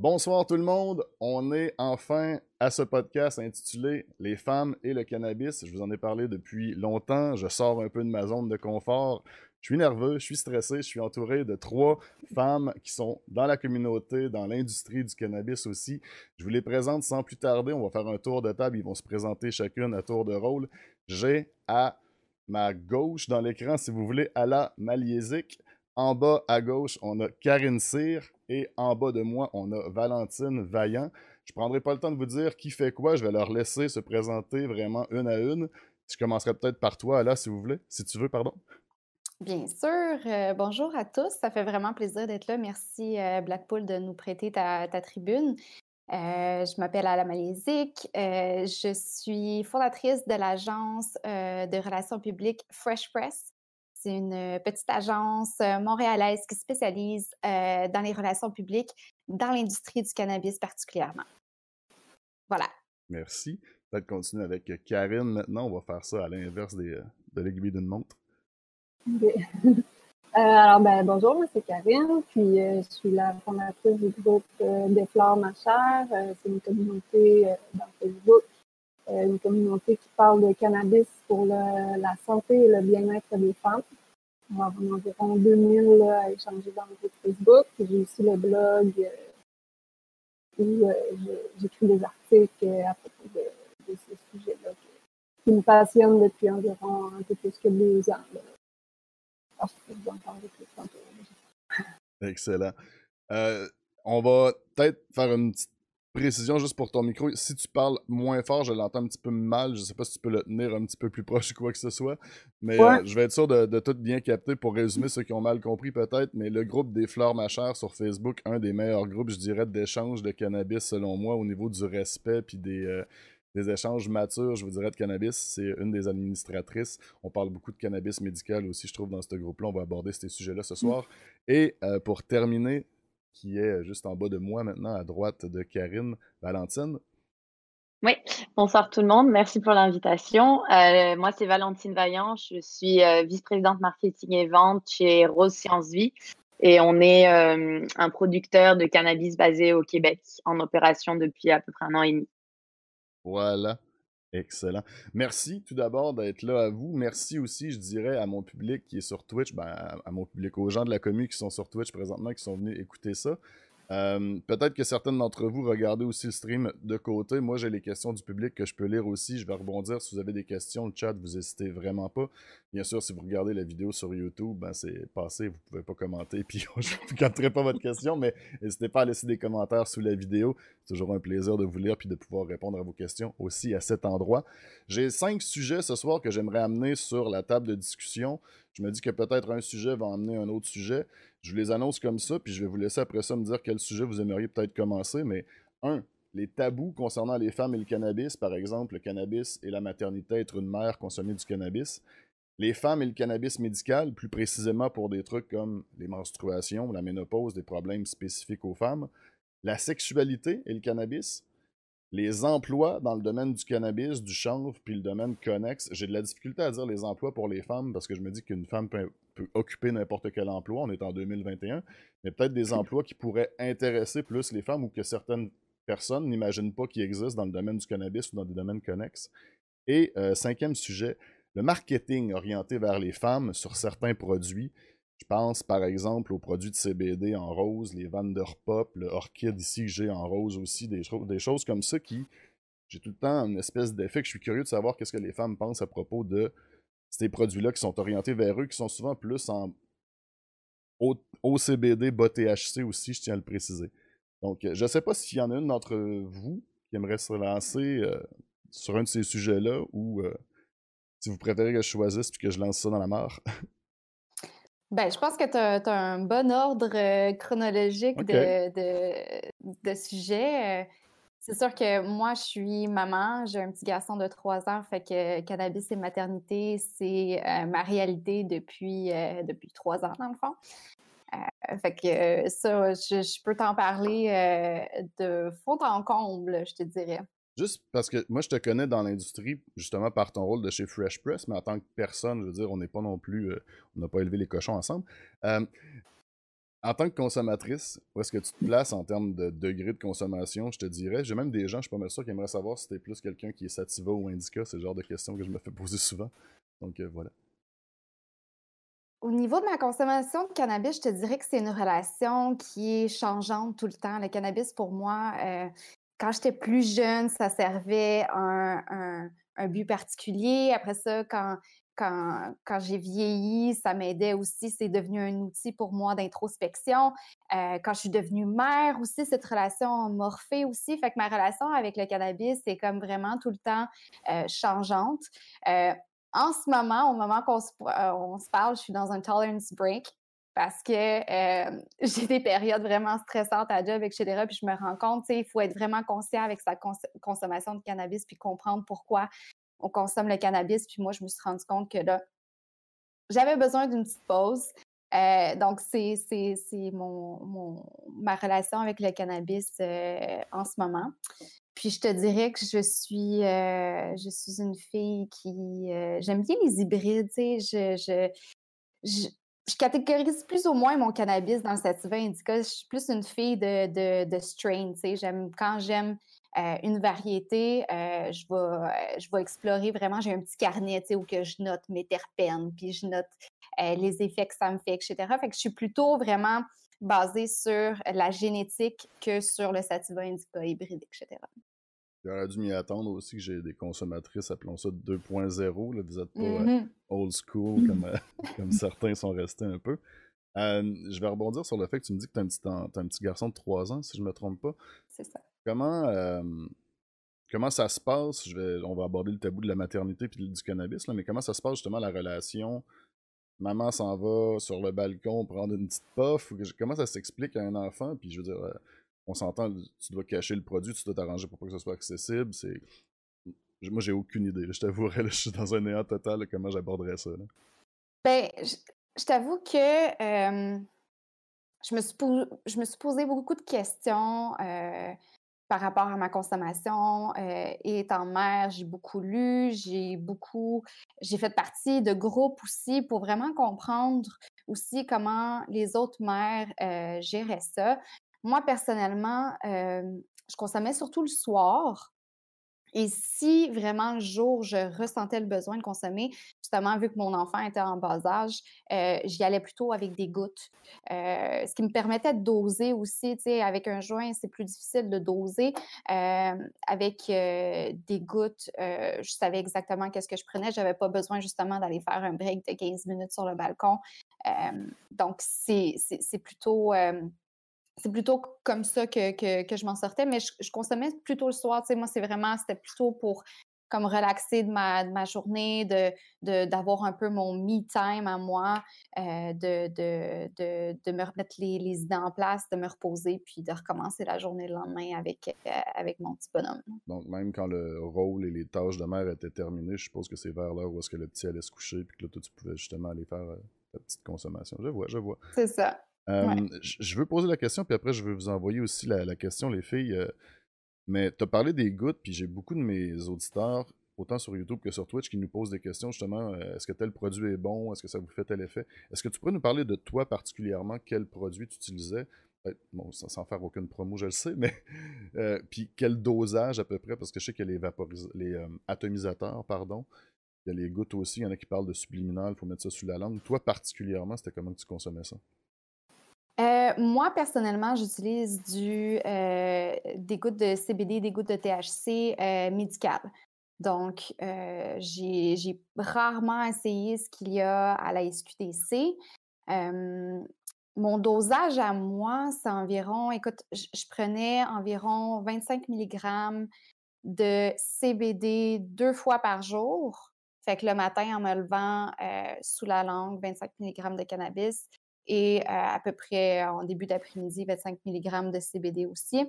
Bonsoir tout le monde, on est enfin à ce podcast intitulé Les femmes et le cannabis. Je vous en ai parlé depuis longtemps, je sors un peu de ma zone de confort. Je suis nerveux, je suis stressé, je suis entouré de trois femmes qui sont dans la communauté, dans l'industrie du cannabis aussi. Je vous les présente sans plus tarder, on va faire un tour de table, ils vont se présenter chacune à tour de rôle. J'ai à ma gauche dans l'écran, si vous voulez, Ala Maliesic. En bas à gauche, on a Karine Cyr. Et en bas de moi, on a Valentine Vaillant. Je ne prendrai pas le temps de vous dire qui fait quoi. Je vais leur laisser se présenter vraiment une à une. Je commencerai peut-être par toi, là, si vous voulez. Si tu veux, pardon. Bien sûr. Euh, bonjour à tous. Ça fait vraiment plaisir d'être là. Merci, euh, Blackpool, de nous prêter ta, tribune. Euh, je m'appelle Ala Malézic. je suis fondatrice de l'agence de relations publiques Fresh Press. C'est une euh, petite agence euh, montréalaise qui spécialise euh, dans les relations publiques, dans l'industrie du cannabis particulièrement. Voilà. Merci. Peut-être continuer avec Karine maintenant. On va faire ça à l'inverse de l'aiguille d'une montre. alors, ben, bonjour, moi c'est Karine, puis je suis la fondatrice du groupe Des Fleurs Ma Chère. c'est une communauté dans Facebook une communauté qui parle de cannabis pour la santé et le bien-être des femmes. On avoir environ 2000 à échanger dans le groupe Facebook. J'ai aussi le blog euh, où euh, j'écris des articles à propos de, de ces sujets-là qui me passionnent depuis environ un peu plus que deux ans. Ah, je vous en parler plus tantôt. Excellent. on va peut-être faire une petite précision juste pour ton micro. Si tu parles moins fort, je l'entends un petit peu mal. Je sais pas si tu peux le tenir un petit peu plus proche ou quoi que ce soit. Mais euh, je vais être sûr de, tout bien capter pour résumer ceux qui ont mal compris peut-être. Mais le groupe des fleurs machères sur Facebook, un des meilleurs groupes, je dirais, d'échange de cannabis selon moi au niveau du respect puis des. Euh, des échanges matures, je vous dirais, de cannabis. C'est une des administratrices. On parle beaucoup de cannabis médical aussi, je trouve, dans ce groupe-là. On va aborder ces sujets-là ce soir. Et euh, pour terminer, qui est juste en bas de moi maintenant, à droite de Karine. Valentine. Oui, bonsoir tout le monde. Merci pour l'invitation. Euh, moi, c'est Valentine Vaillant. Je suis euh, vice-présidente marketing et vente chez Rose Science Vie. Et on est euh, un producteur de cannabis basé au Québec, en opération depuis à peu près un an et demi. Voilà. Excellent. Merci tout d'abord d'être là à vous. Merci aussi, je dirais, à mon public qui est sur Twitch, ben, à mon public, aux gens de la commune qui sont sur Twitch présentement, qui sont venus écouter ça. Euh, peut-être que certaines d'entre vous regardez aussi le stream de côté. Moi, j'ai les questions du public que je peux lire aussi. Je vais rebondir si vous avez des questions. Le chat, vous hésitez vraiment pas. Bien sûr, si vous regardez la vidéo sur YouTube, ben, c'est passé. Vous pouvez pas commenter. Puis je ne capterai pas votre question, mais n'hésitez pas à laisser des commentaires sous la vidéo. C'est toujours un plaisir de vous lire puis de pouvoir répondre à vos questions aussi à cet endroit. J'ai cinq sujets ce soir que j'aimerais amener sur la table de discussion. Je me dis que peut-être un sujet va emmener un autre sujet. Je vous les annonce comme ça, puis je vais vous laisser après ça me dire quel sujet vous aimeriez peut-être commencer. Mais un, les tabous concernant les femmes et le cannabis, par exemple, le cannabis et la maternité, être une mère, consommer du cannabis. Les femmes et le cannabis médical, plus précisément pour des trucs comme les menstruations, la ménopause, des problèmes spécifiques aux femmes. La sexualité et le cannabis les emplois dans le domaine du cannabis, du chanvre, puis le domaine connexe, j'ai de la difficulté à dire les emplois pour les femmes parce que je me dis qu'une femme peut, occuper n'importe quel emploi, on est en 2021, mais peut-être des emplois qui pourraient intéresser plus les femmes ou que certaines personnes n'imaginent pas qu'ils existent dans le domaine du cannabis ou dans des domaines connexes. Et euh, cinquième sujet, le marketing orienté vers les femmes sur certains produits je pense par exemple aux produits de CBD en rose, les Vanderpop, le Orchid ici que j'ai en rose aussi, des, des choses comme ça qui, j'ai tout le temps une espèce d'effet que je suis curieux de savoir qu'est-ce que les femmes pensent à propos de ces produits-là qui sont orientés vers eux, qui sont souvent plus en OCBD, bas THC aussi, je tiens à le préciser. Donc, euh, je ne sais pas s'il y en a une d'entre vous qui aimerait se lancer euh, sur un de ces sujets-là ou euh, si vous préférez que je choisisse puis que je lance ça dans la mare. Ben, je pense que tu as, un bon ordre chronologique de, de, sujets. Euh. C'est sûr que moi, je suis maman, j'ai un petit garçon de 3 ans, fait que cannabis et maternité, c'est euh, ma réalité depuis, depuis 3 ans, dans le fond. fait que ça, je peux t'en parler de fond en comble, je te dirais. Juste parce que moi, je te connais dans l'industrie, justement, par ton rôle de chez Fresh Press, mais en tant que personne, je veux dire, on n'est pas non plus. Euh, on n'a pas élevé les cochons ensemble. En tant que consommatrice, où est-ce que tu te places en termes de degré de consommation, je te dirais? J'ai même des gens, je suis pas mal sûr, qui aimeraient savoir si t'es plus quelqu'un qui est sativa ou indica. C'est le genre de questions que je me fais poser souvent. Donc euh, voilà. Au niveau de ma consommation de cannabis, je te dirais que c'est une relation qui est changeante tout le temps. Le cannabis, pour moi, euh, quand j'étais plus jeune, ça servait un, un, but particulier. Après ça, quand, quand, j'ai vieilli, ça m'aidait aussi. C'est devenu un outil pour moi d'introspection. Euh, quand je suis devenue mère aussi, cette relation morphée aussi. Fait que ma relation avec le cannabis est comme vraiment tout le temps euh, changeante en ce moment, au moment qu'on se, euh, parle, je suis dans un tolerance break parce que euh, j'ai des périodes vraiment stressantes à job, etc. Puis je me rends compte, il faut être vraiment conscient avec sa consommation de cannabis puis comprendre pourquoi on consomme le cannabis. Puis moi, je me suis rendu compte que là, j'avais besoin d'une petite pause. Euh, donc, c'est mon, mon, ma relation avec le cannabis en ce moment. Puis je te dirais que je suis, euh, je suis une fille qui. Euh, j'aime bien les hybrides, tu sais. Je, je, je, catégorise plus ou moins mon cannabis dans le sativa indica. Je suis plus une fille de, de, de strain, tu sais. J'aime, quand j'aime euh, une variété, je, vais, je vais explorer vraiment. J'ai un petit carnet, où que je note mes terpènes, puis je note les effets que ça me fait, etc. Fait que je suis plutôt vraiment basé sur la génétique que sur le sativa indica hybride, etc. J'aurais dû m'y attendre aussi que j'ai des consommatrices, appelons ça 2.0. Vous n'êtes pas euh, mm-hmm. old school comme, euh, comme, certains sont restés un peu. Euh, je vais rebondir sur le fait que tu me dis que tu as, un petit garçon de 3 ans, si je ne me trompe pas. C'est ça. Comment, comment ça se passe? On va aborder le tabou de la maternité et du cannabis, là, mais comment ça se passe justement la relation? Maman s'en va sur le balcon prendre une petite puff. Comment ça s'explique à un enfant? Puis je veux dire, on s'entend, tu dois cacher le produit, tu dois t'arranger pour pas que ce soit accessible. C'est... Moi, j'ai aucune idée. Je t'avouerais, je suis dans un néant total comment j'aborderais ça. Ben, je, t'avoue que je, me suis je me suis posé beaucoup de questions. Par rapport à ma consommation. Euh, étant mère, j'ai beaucoup lu, j'ai beaucoup, j'ai fait partie de groupes aussi pour vraiment comprendre aussi comment les autres mères euh, géraient ça. Moi, personnellement, euh, je consommais surtout le soir. Et si vraiment un jour je ressentais le besoin de consommer, justement, vu que mon enfant était en bas âge, euh, j'y allais plutôt avec des gouttes. Euh, ce qui me permettait de doser aussi, tu sais, avec un joint, c'est plus difficile de doser. Euh, avec des gouttes, je savais exactement qu'est-ce que je prenais. Je n'avais pas besoin justement d'aller faire un break de 15 minutes sur le balcon. donc, c'est plutôt c'est plutôt comme ça que, que, je m'en sortais, mais je, consommais plutôt le soir. Tu sais, moi, c'est vraiment, c'était plutôt pour comme relaxer de ma, de ma journée, de, d'avoir un peu mon me time à moi, euh, de, de, de, de, me remettre les, les, idées en place, de me reposer, puis de recommencer la journée le lendemain avec, euh, avec mon petit bonhomme. Donc, même quand le rôle et les tâches de mère étaient terminées, je suppose que c'est vers l'heure où est-ce que le petit allait se coucher, puis que là, toi, tu pouvais justement aller faire euh, ta petite consommation. Je vois, je vois. C'est ça. Je veux poser la question, puis après, je veux vous envoyer aussi la, question, les filles. Mais tu as parlé des gouttes, puis j'ai beaucoup de mes auditeurs, autant sur YouTube que sur Twitch, qui nous posent des questions justement. Est-ce que tel produit est bon? Est-ce que ça vous fait tel effet? Est-ce que tu pourrais nous parler de toi particulièrement? Quel produit tu utilisais? Bon, sans, faire aucune promo, je le sais, mais puis quel dosage à peu près? Parce que je sais qu'il y a les, les atomisateurs, pardon. Il y a les gouttes aussi. Il y en a qui parlent de subliminal, il faut mettre ça sous la langue. Toi particulièrement, c'était comment tu consommais ça? Euh, moi, personnellement, j'utilise euh, des gouttes de CBD, des gouttes de THC euh, médicales. Donc, j'ai rarement essayé ce qu'il y a à la SQTC. mon dosage à moi, c'est environ, écoute, je, prenais environ 25 mg de CBD deux fois par jour. Fait que le matin, en me levant sous la langue, 25 mg de cannabis et à peu près en début d'après-midi, 25 mg de CBD aussi.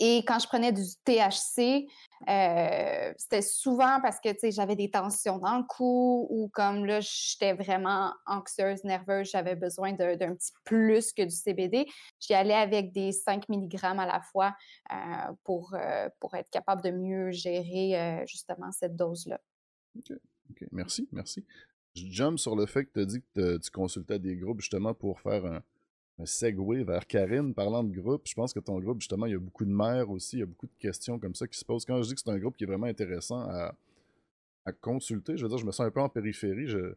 Et quand je prenais du THC, euh, c'était souvent parce que j'avais des tensions dans le cou ou comme là, j'étais vraiment anxieuse, nerveuse, j'avais besoin d'un petit plus que du CBD. J'y allais avec des 5 mg à la fois euh, pour, pour être capable de mieux gérer justement cette dose-là. OK. Merci, merci je jump sur le fait que tu as dit que tu consultais des groupes justement pour faire un segue vers Karine, parlant de groupe. Je pense que ton groupe, justement, il y a beaucoup de mères aussi, il y a beaucoup de questions comme ça qui se posent. Quand je dis que c'est un groupe qui est vraiment intéressant à, consulter, je veux dire, je me sens un peu en périphérie. Je,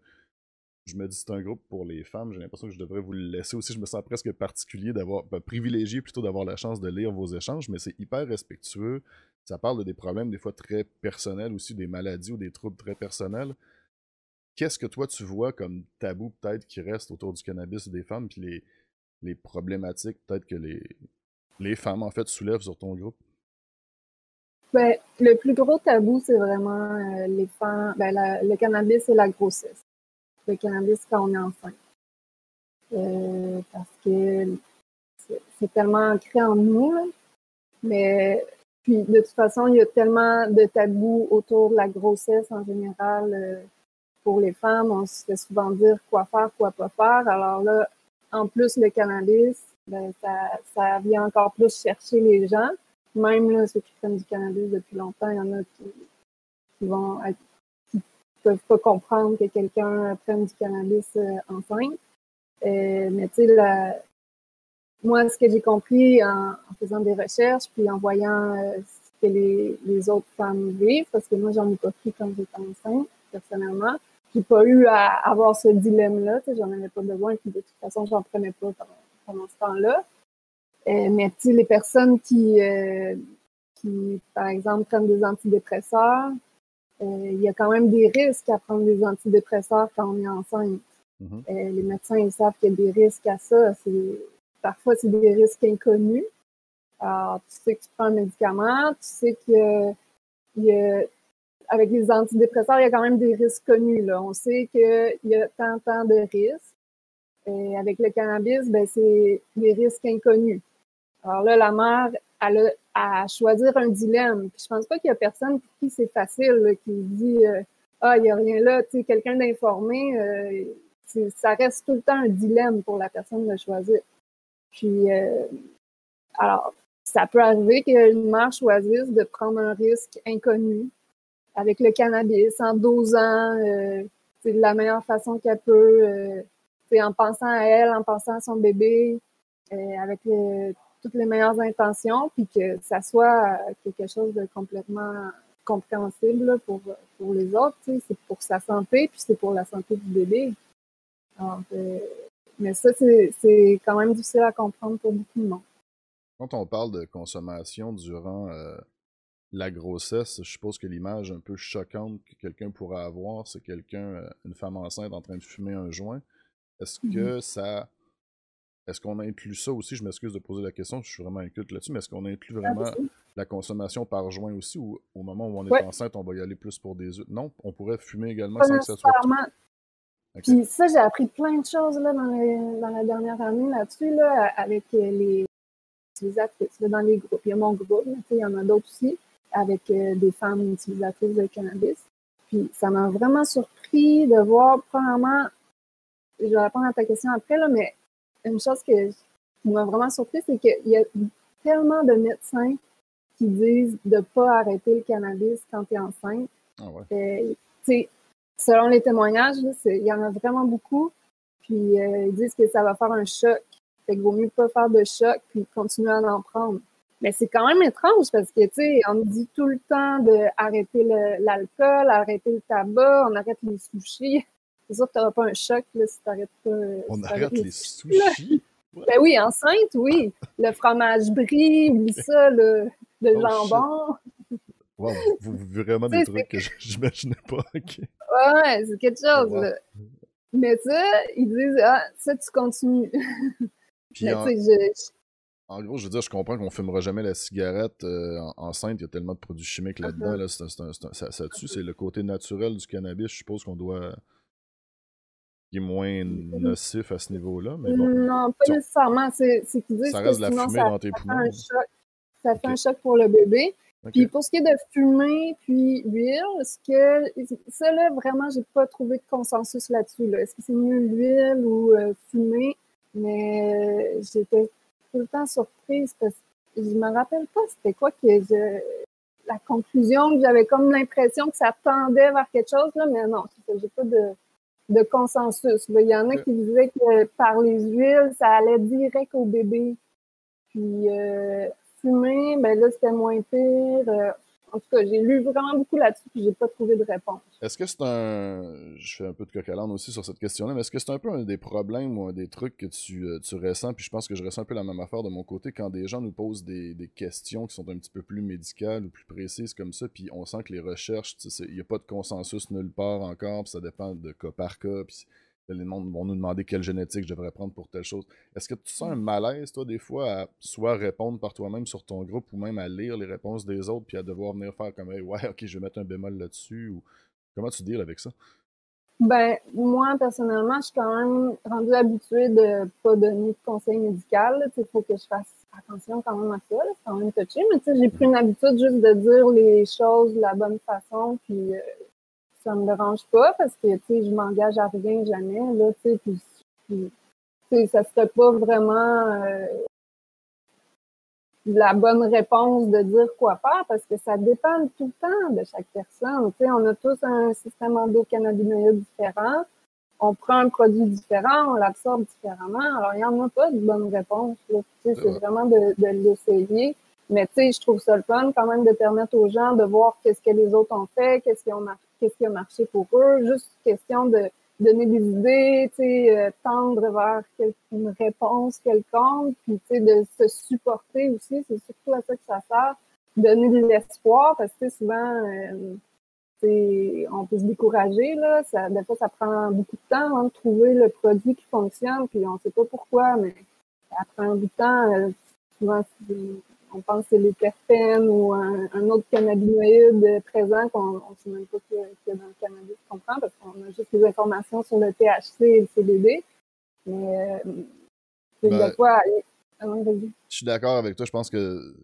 me dis c'est un groupe pour les femmes. J'ai l'impression que je devrais vous le laisser aussi. Je me sens presque particulier d'avoir, ben, privilégié plutôt d'avoir la chance de lire vos échanges, mais c'est hyper respectueux. Ça parle de des problèmes des fois très personnels aussi, des maladies ou des troubles très personnels. Qu'est-ce que toi tu vois comme tabou peut-être qui reste autour du cannabis des femmes, puis les, problématiques peut-être que les, les femmes en fait soulèvent sur ton groupe? Ben, le plus gros tabou, c'est vraiment euh, les femmes, ben, le cannabis et la grossesse. Le cannabis quand on est enceinte. Euh, parce que c'est tellement ancré en nous. Mais puis de toute façon, il y a tellement de tabous autour de la grossesse en général. Euh, pour les femmes, on se fait souvent dire quoi faire, quoi pas faire. Alors là, en plus, le cannabis, ben, ça, vient encore plus chercher les gens. Même là, ceux qui prennent du cannabis depuis longtemps, il y en a qui, qui vont qui peuvent pas comprendre que quelqu'un prenne du cannabis euh, enceinte. Euh, mais tu sais, moi, ce que j'ai compris en, faisant des recherches, puis en voyant euh, ce que les, les, autres femmes vivent, parce que moi, j'en ai pas pris quand j'étais enceinte, personnellement, j'ai pas eu à avoir ce dilemme-là, j'en avais pas besoin, puis de toute façon, j'en prenais pas pendant, ce temps-là. Euh, mais les personnes qui, euh, qui, par exemple, prennent des antidépresseurs, euh, il y a quand même des risques à prendre des antidépresseurs quand on est enceinte. Mm-hmm. Euh, les médecins ils savent qu'il y a des risques à ça. Parfois, c'est des risques inconnus. Alors, tu sais que tu prends un médicament, tu sais que y a avec les antidépresseurs, il y a quand même des risques connus. On sait qu'il y a tant, tant de risques. Et avec le cannabis, ben, c'est des risques inconnus. Alors là, la mère, elle a à choisir un dilemme. Puis je pense pas qu'il y a personne pour qui c'est facile, qui dit euh, Ah, il n'y a rien là. Tu sais, quelqu'un d'informé, euh, ça reste tout le temps un dilemme pour la personne de choisir. Puis, euh, alors, ça peut arriver qu'une mère choisisse de prendre un risque inconnu avec le cannabis en dosant euh, de la meilleure façon qu'elle peut, euh, en pensant à elle, en pensant à son bébé, euh, avec toutes les meilleures intentions, puis que ça soit quelque chose de complètement compréhensible pour, pour les autres. C'est pour sa santé, puis c'est pour la santé du bébé. mais ça, c'est quand même difficile à comprendre pour beaucoup de monde. Quand on parle de consommation durant la grossesse, je suppose que l'image un peu choquante que quelqu'un pourrait avoir, c'est quelqu'un, euh, une femme enceinte en train de fumer un joint. Est-ce mmh que ça. Est-ce qu'on inclut ça aussi? Je m'excuse de poser la question, je suis vraiment inculte là-dessus, mais est-ce qu'on inclut vraiment la consommation par joint aussi ou au moment où on est enceinte, on va y aller plus pour des Non, on pourrait fumer également sans que ça soit. Puis ça, j'ai appris plein de choses là, dans, la dernière année là-dessus, là, avec les utilisatrices, dans les groupes. Il y a mon groupe, mais il y en a d'autres aussi avec euh, des femmes utilisatrices de cannabis. Puis ça m'a vraiment surpris de voir, premièrement, je vais répondre à ta question après, là, mais une chose que, qui m'a vraiment surpris, c'est qu'il y a tellement de médecins qui disent de ne pas arrêter le cannabis quand tu es enceinte. Ah ouais. euh, selon les témoignages, il y en a vraiment beaucoup. Puis euh, ils disent que ça va faire un choc. Fait qu'il vaut mieux pas faire de choc puis continuer à en prendre. Mais c'est quand même étrange parce que, tu sais, on dit tout le temps d'arrêter l'alcool, arrêter le tabac, on arrête les sushis. C'est sûr que tu n'auras pas un choc là, si tu n'arrêtes pas. On arrête les, sushis? Ben oui, enceinte, oui. Le fromage brie, oublie ça, le, le oh, jambon. Wow, vous, vous vraiment des trucs que j'imaginais pas. Ouais, c'est quelque chose. Mais ça, ils disent, ah, ça, tu continues. Puis Mais, en... je, en gros, je veux dire, je comprends qu'on ne fumera jamais la cigarette euh, enceinte. Il y a tellement de produits chimiques là-dedans. Là, ça, tue. C'est le côté naturel du cannabis. Je suppose qu'on doit. qui est moins nocif à ce niveau-là. Mais non, pas nécessairement. C'est qu'ils disent ça reste que la fumée dans tes poumons. Ça fait un choc pour le bébé. Puis pour ce qui est de fumée puis huile, ce que ça là vraiment j'ai pas trouvé de consensus là-dessus. Est-ce que c'est mieux l'huile ou euh, fumée? Mais euh, j'étais tout le temps surprise parce que je me rappelle pas c'était quoi que je la conclusion que j'avais comme l'impression que ça tendait vers quelque chose là mais non j'ai pas de de consensus. Il y en a qui disaient que par les huiles, ça allait direct au bébé. Puis euh, fumer, ben là, c'était moins pire. En tout cas, j'ai lu vraiment beaucoup là-dessus et j'ai pas trouvé de réponse. Est-ce que c'est un. Je fais un peu de coq aussi sur cette question-là, mais est-ce que c'est un peu un des problèmes ou un des trucs que tu, euh, tu ressens? Puis je pense que je ressens un peu la même affaire de mon côté quand des gens nous posent des, des questions qui sont un petit peu plus médicales ou plus précises comme ça, puis on sent que les recherches, il n'y a pas de consensus nulle part encore, puis ça dépend de cas par cas. Puis les monde vont nous demander quelle génétique je devrais prendre pour telle chose. Est-ce que tu sens un malaise, toi, des fois, à soit répondre par toi-même sur ton groupe ou même à lire les réponses des autres puis à devoir venir faire comme ouais, ok, je vais mettre un bémol là-dessus ou comment tu deals avec ça? Ben, moi, personnellement, je suis quand même rendue habituée de pas donner de conseils médical. Il faut que je fasse attention quand même à ça. C'est quand même touché, mais j'ai pris une habitude juste de dire les choses de la bonne façon. Puis euh, ça me dérange pas parce que, tu sais, je m'engage à rien jamais, là, tu sais, puis, ça serait pas vraiment euh, la bonne réponse de dire quoi faire parce que ça dépend tout le temps de chaque personne. Tu sais, on a tous un système endocannabinoïde différent. On prend un produit différent, on l'absorbe différemment. Alors, il n'y en a pas de bonne réponse. Tu sais, c'est vraiment de, de l'essayer. Mais tu sais, je trouve ça le fun quand même de permettre aux gens de voir qu'est-ce que les autres ont fait, qu'est-ce qui, qui a marché pour eux. Juste question de donner des idées, tu sais, euh, tendre vers une réponse quelconque, puis tu sais, de se supporter aussi. C'est surtout à ça que ça sert. Donner de l'espoir, parce que souvent, euh, on peut se décourager, là. Ça, des fois, ça prend beaucoup de temps hein, de trouver le produit qui fonctionne, puis on ne sait pas pourquoi, mais ça prend du temps. Euh, souvent, on pense que c'est les terpènes ou un, autre cannabinoïde présent qu'on ne sait même pas qu'il y, a dans le cannabis qu'on prend parce qu'on a juste des informations sur le THC et le CBD. Mais euh, ben, fois, ah je suis d'accord avec toi. Je pense que,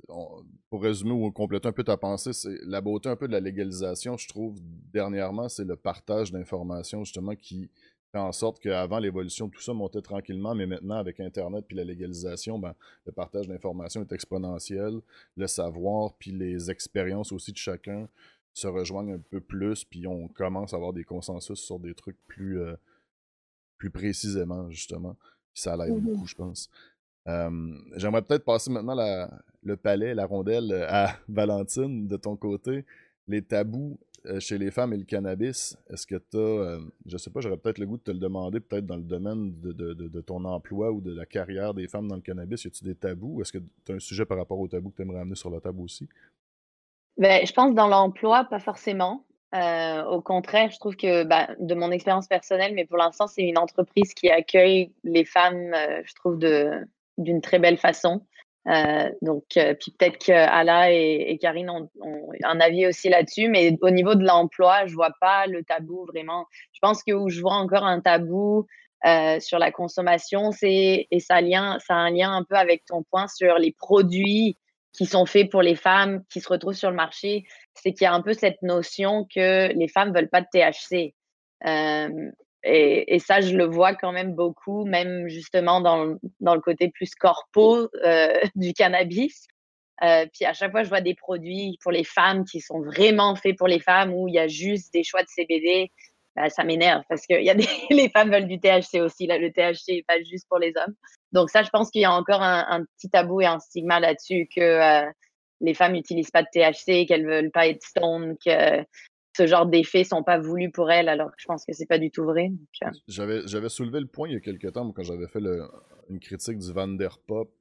pour résumer ou compléter un peu ta pensée, c'est la beauté un peu de la légalisation, je trouve, dernièrement, c'est le partage d'informations, justement, qui, fait en sorte qu'avant l'évolution, tout ça montait tranquillement, mais maintenant, avec Internet puis la légalisation, ben, le partage d'informations est exponentiel. Le savoir puis les expériences aussi de chacun se rejoignent un peu plus, puis on commence à avoir des consensus sur des trucs plus, euh, plus précisément, justement. Puis ça l'aide mm-hmm. beaucoup, je pense. J'aimerais peut-être passer maintenant la, le palais, la rondelle à Valentine de ton côté. Les tabous euh, chez les femmes et le cannabis, est-ce que tu as, euh, je sais pas, j'aurais peut-être le goût de te le demander, peut-être dans le domaine de, ton emploi ou de la carrière des femmes dans le cannabis, y a-tu des tabous? Est-ce que tu as un sujet par rapport aux tabous que tu aimerais amener sur la table aussi? Ben, je pense dans l'emploi, pas forcément. Euh, au contraire, je trouve que ben, de mon expérience personnelle, mais pour l'instant, c'est une entreprise qui accueille les femmes, je trouve, d'une très belle façon. Euh, donc, euh, puis peut-être qu'Ala et, et Karine ont, un avis aussi là-dessus, mais au niveau de l'emploi, je vois pas le tabou vraiment. Je pense que où je vois encore un tabou euh, sur la consommation, c'est et ça, lien, ça a un lien un peu avec ton point sur les produits qui sont faits pour les femmes qui se retrouvent sur le marché. C'est qu'il y a un peu cette notion que les femmes veulent pas de THC. Et, ça, je le vois quand même beaucoup, même justement dans, dans le côté plus corpo euh, du cannabis. Euh, puis à chaque fois, je vois des produits pour les femmes qui sont vraiment faits pour les femmes où il y a juste des choix de CBD. Bah, ça m'énerve parce que y a les femmes veulent du THC aussi. Le THC n'est pas juste pour les hommes. Donc ça, je pense qu'il y a encore un, petit tabou et un stigma là-dessus que euh, les femmes n'utilisent pas de THC, qu'elles veulent pas être stone, que ce genre d'effets sont pas voulus pour elle, alors que je pense que c'est pas du tout vrai. Euh. J'avais soulevé le point il y a quelques temps quand j'avais fait une critique du Vanderpop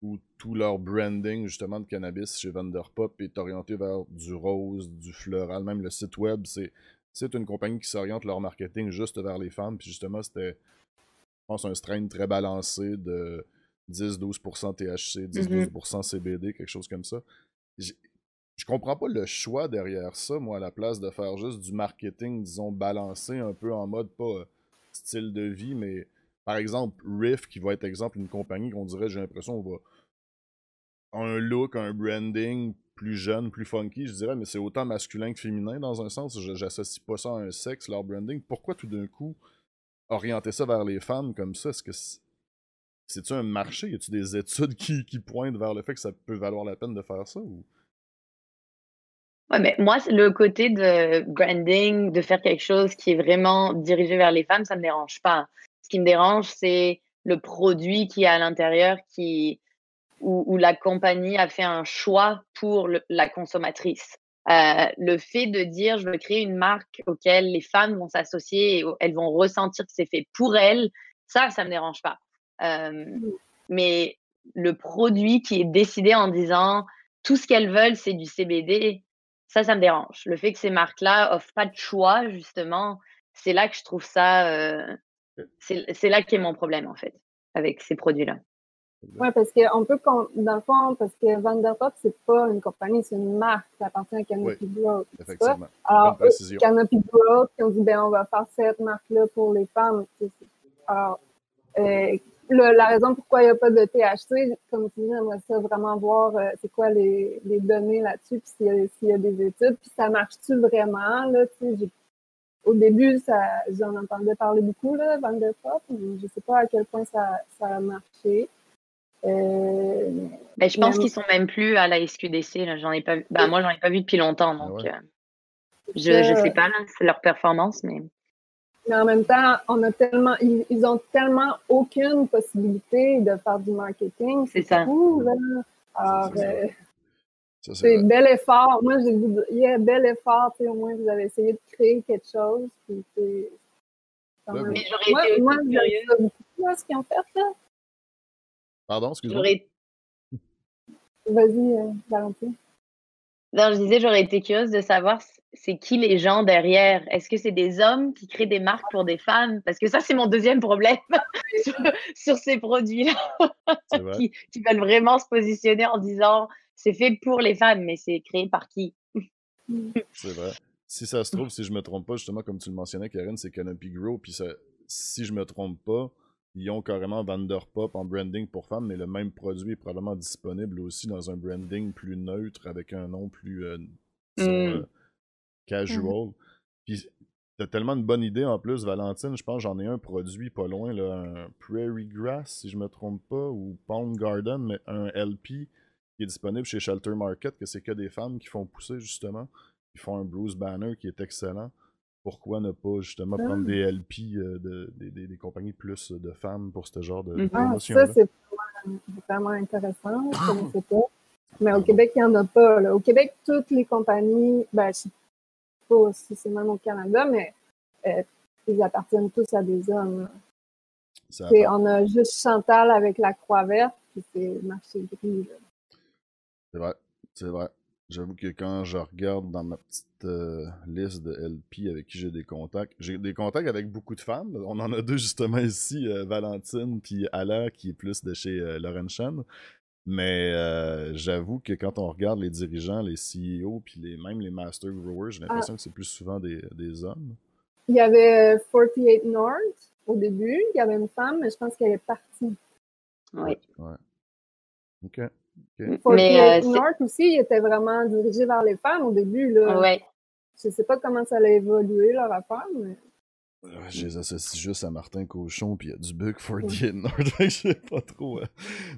où tout leur branding justement de cannabis chez Vanderpop est orienté vers du rose, du floral, même le site web, c'est c'est une compagnie qui s'oriente leur marketing juste vers les femmes, puis justement c'était je pense un strain très balancé de 10-12% THC, 10-12% CBD, quelque chose comme ça je comprends pas le choix derrière ça, moi, à la place de faire juste du marketing, disons, balancé un peu en mode pas euh, style de vie, mais par exemple, Riff, qui va être exemple une compagnie qu'on dirait, j'ai l'impression, on va. un look, un branding plus jeune, plus funky, je dirais, mais c'est autant masculin que féminin dans un sens. J'associe pas ça à un sexe, leur branding. Pourquoi tout d'un coup orienter ça vers les femmes comme ça? Est-ce que c'est-tu un marché? Y a-tu des études qui, qui pointent vers le fait que ça peut valoir la peine de faire ça? Ou... Ouais, mais moi, le côté de branding, de faire quelque chose qui est vraiment dirigé vers les femmes, ça ne me dérange pas. Ce qui me dérange, c'est le produit qui est à l'intérieur, qui où, la compagnie a fait un choix pour la consommatrice. Euh, le fait de dire je veux créer une marque auquel les femmes vont s'associer et elles vont ressentir que c'est fait pour elles, ça, ça me dérange pas. Euh, mais le produit qui est décidé en disant tout ce qu'elles veulent, c'est du CBD, ça, ça me dérange. Le fait que ces marques-là offrent pas de choix, justement, c'est là que je trouve ça. Euh, c'est là qu'est mon problème, en fait, avec ces produits-là. Oui, parce qu'on peut, dans le fond, parce que Vanderpop, c'est pas une compagnie, c'est une marque, ça appartient à Canopy oui, Growth. Effectivement. Alors, Canopy Growth, qui ont dit, ben, on va faire cette marque-là pour les femmes. Alors, euh, la raison pourquoi il n'y a pas de THC, comme tu dis, j'aimerais ça vraiment voir euh, c'est quoi les, les données là-dessus, puis s'il y, a des études, puis ça marche-tu vraiment, là, tu sais, au début, ça, j'en entendais parler beaucoup, là, Vanderpop, mais je ne sais pas à quel point ça, ça a marché. Euh, ben, je pense qu'ils sont même plus à la SQDC. Là. J'en ai pas ben, moi, j'en ai pas vu depuis longtemps. Ah donc, euh, je ne sais pas, c'est leur performance. Mais... mais en même temps, on a tellement, ils, ils ont tellement aucune possibilité de faire du marketing. C'est ça. Alors, euh, c'est bel effort. Moi, j'ai dit, il y a bel effort. Au moins, vous avez essayé de créer quelque chose. Puis, mais j'aurais été moi, moi, ce qu'ils ont fait là. Pardon, excuse-moi. Vas-y, euh, Valentine. Non, je disais, j'aurais été curieuse de savoir c'est qui les gens derrière? Est-ce que c'est des hommes qui créent des marques pour des femmes? Parce que ça, c'est mon deuxième problème sur, ces produits-là, qui, qui, veulent vraiment se positionner en disant c'est fait pour les femmes, mais c'est créé par qui? c'est vrai. Si ça se trouve, si je me trompe pas, justement, comme tu le mentionnais, Karen, c'est Canopy Grow, puis si je me trompe pas, ils ont carrément Vanderpop en branding pour femmes, mais le même produit est probablement disponible aussi dans un branding plus neutre avec un nom plus euh, mmh. euh, casual. Mmh. Puis t'as tellement une bonne idée en plus, Valentine. Je pense j'en ai un produit pas loin, là, un Prairie Grass, si je me trompe pas, ou Pound Garden, mais un LP qui est disponible chez Shelter Market, que c'est que des femmes qui font pousser justement. Ils font un Bruce Banner qui est excellent pourquoi ne pas justement prendre des ah. LP euh, de, des, compagnies plus de femmes pour ce genre de, mmh. promotion -là. Ça, c'est vraiment, intéressant. Je sais pas. Mais au Québec, il n'y en a pas. Au Québec, toutes les compagnies, ben, je ne sais pas si c'est même au Canada, mais euh, ils appartiennent tous à des hommes. On a juste Chantal avec la Croix Verte, puis c'est marché gris. C'est vrai, c'est vrai. J'avoue que quand je regarde dans ma petite euh, liste de LP avec qui j'ai des contacts, j'ai des contacts avec beaucoup de femmes. On en a deux justement ici, euh, Valentine puis Ala, qui est plus de chez euh, Lauren Chen. Mais j'avoue que quand on regarde les dirigeants, les CEO, puis les, même les Master Growers, j'ai l'impression ah. que c'est plus souvent des, des, hommes. Il y avait 48 North au début, il y avait une femme, mais je pense qu'elle est partie. Oui. Ouais. OK. Mais euh, North aussi, il était vraiment dirigé vers les femmes au début. Là. Ouais. Je sais pas comment ça allait évoluer leur affaire, mais. je les associe juste à Martin Cochon puis à du Bug for the North. je pas trop. Euh,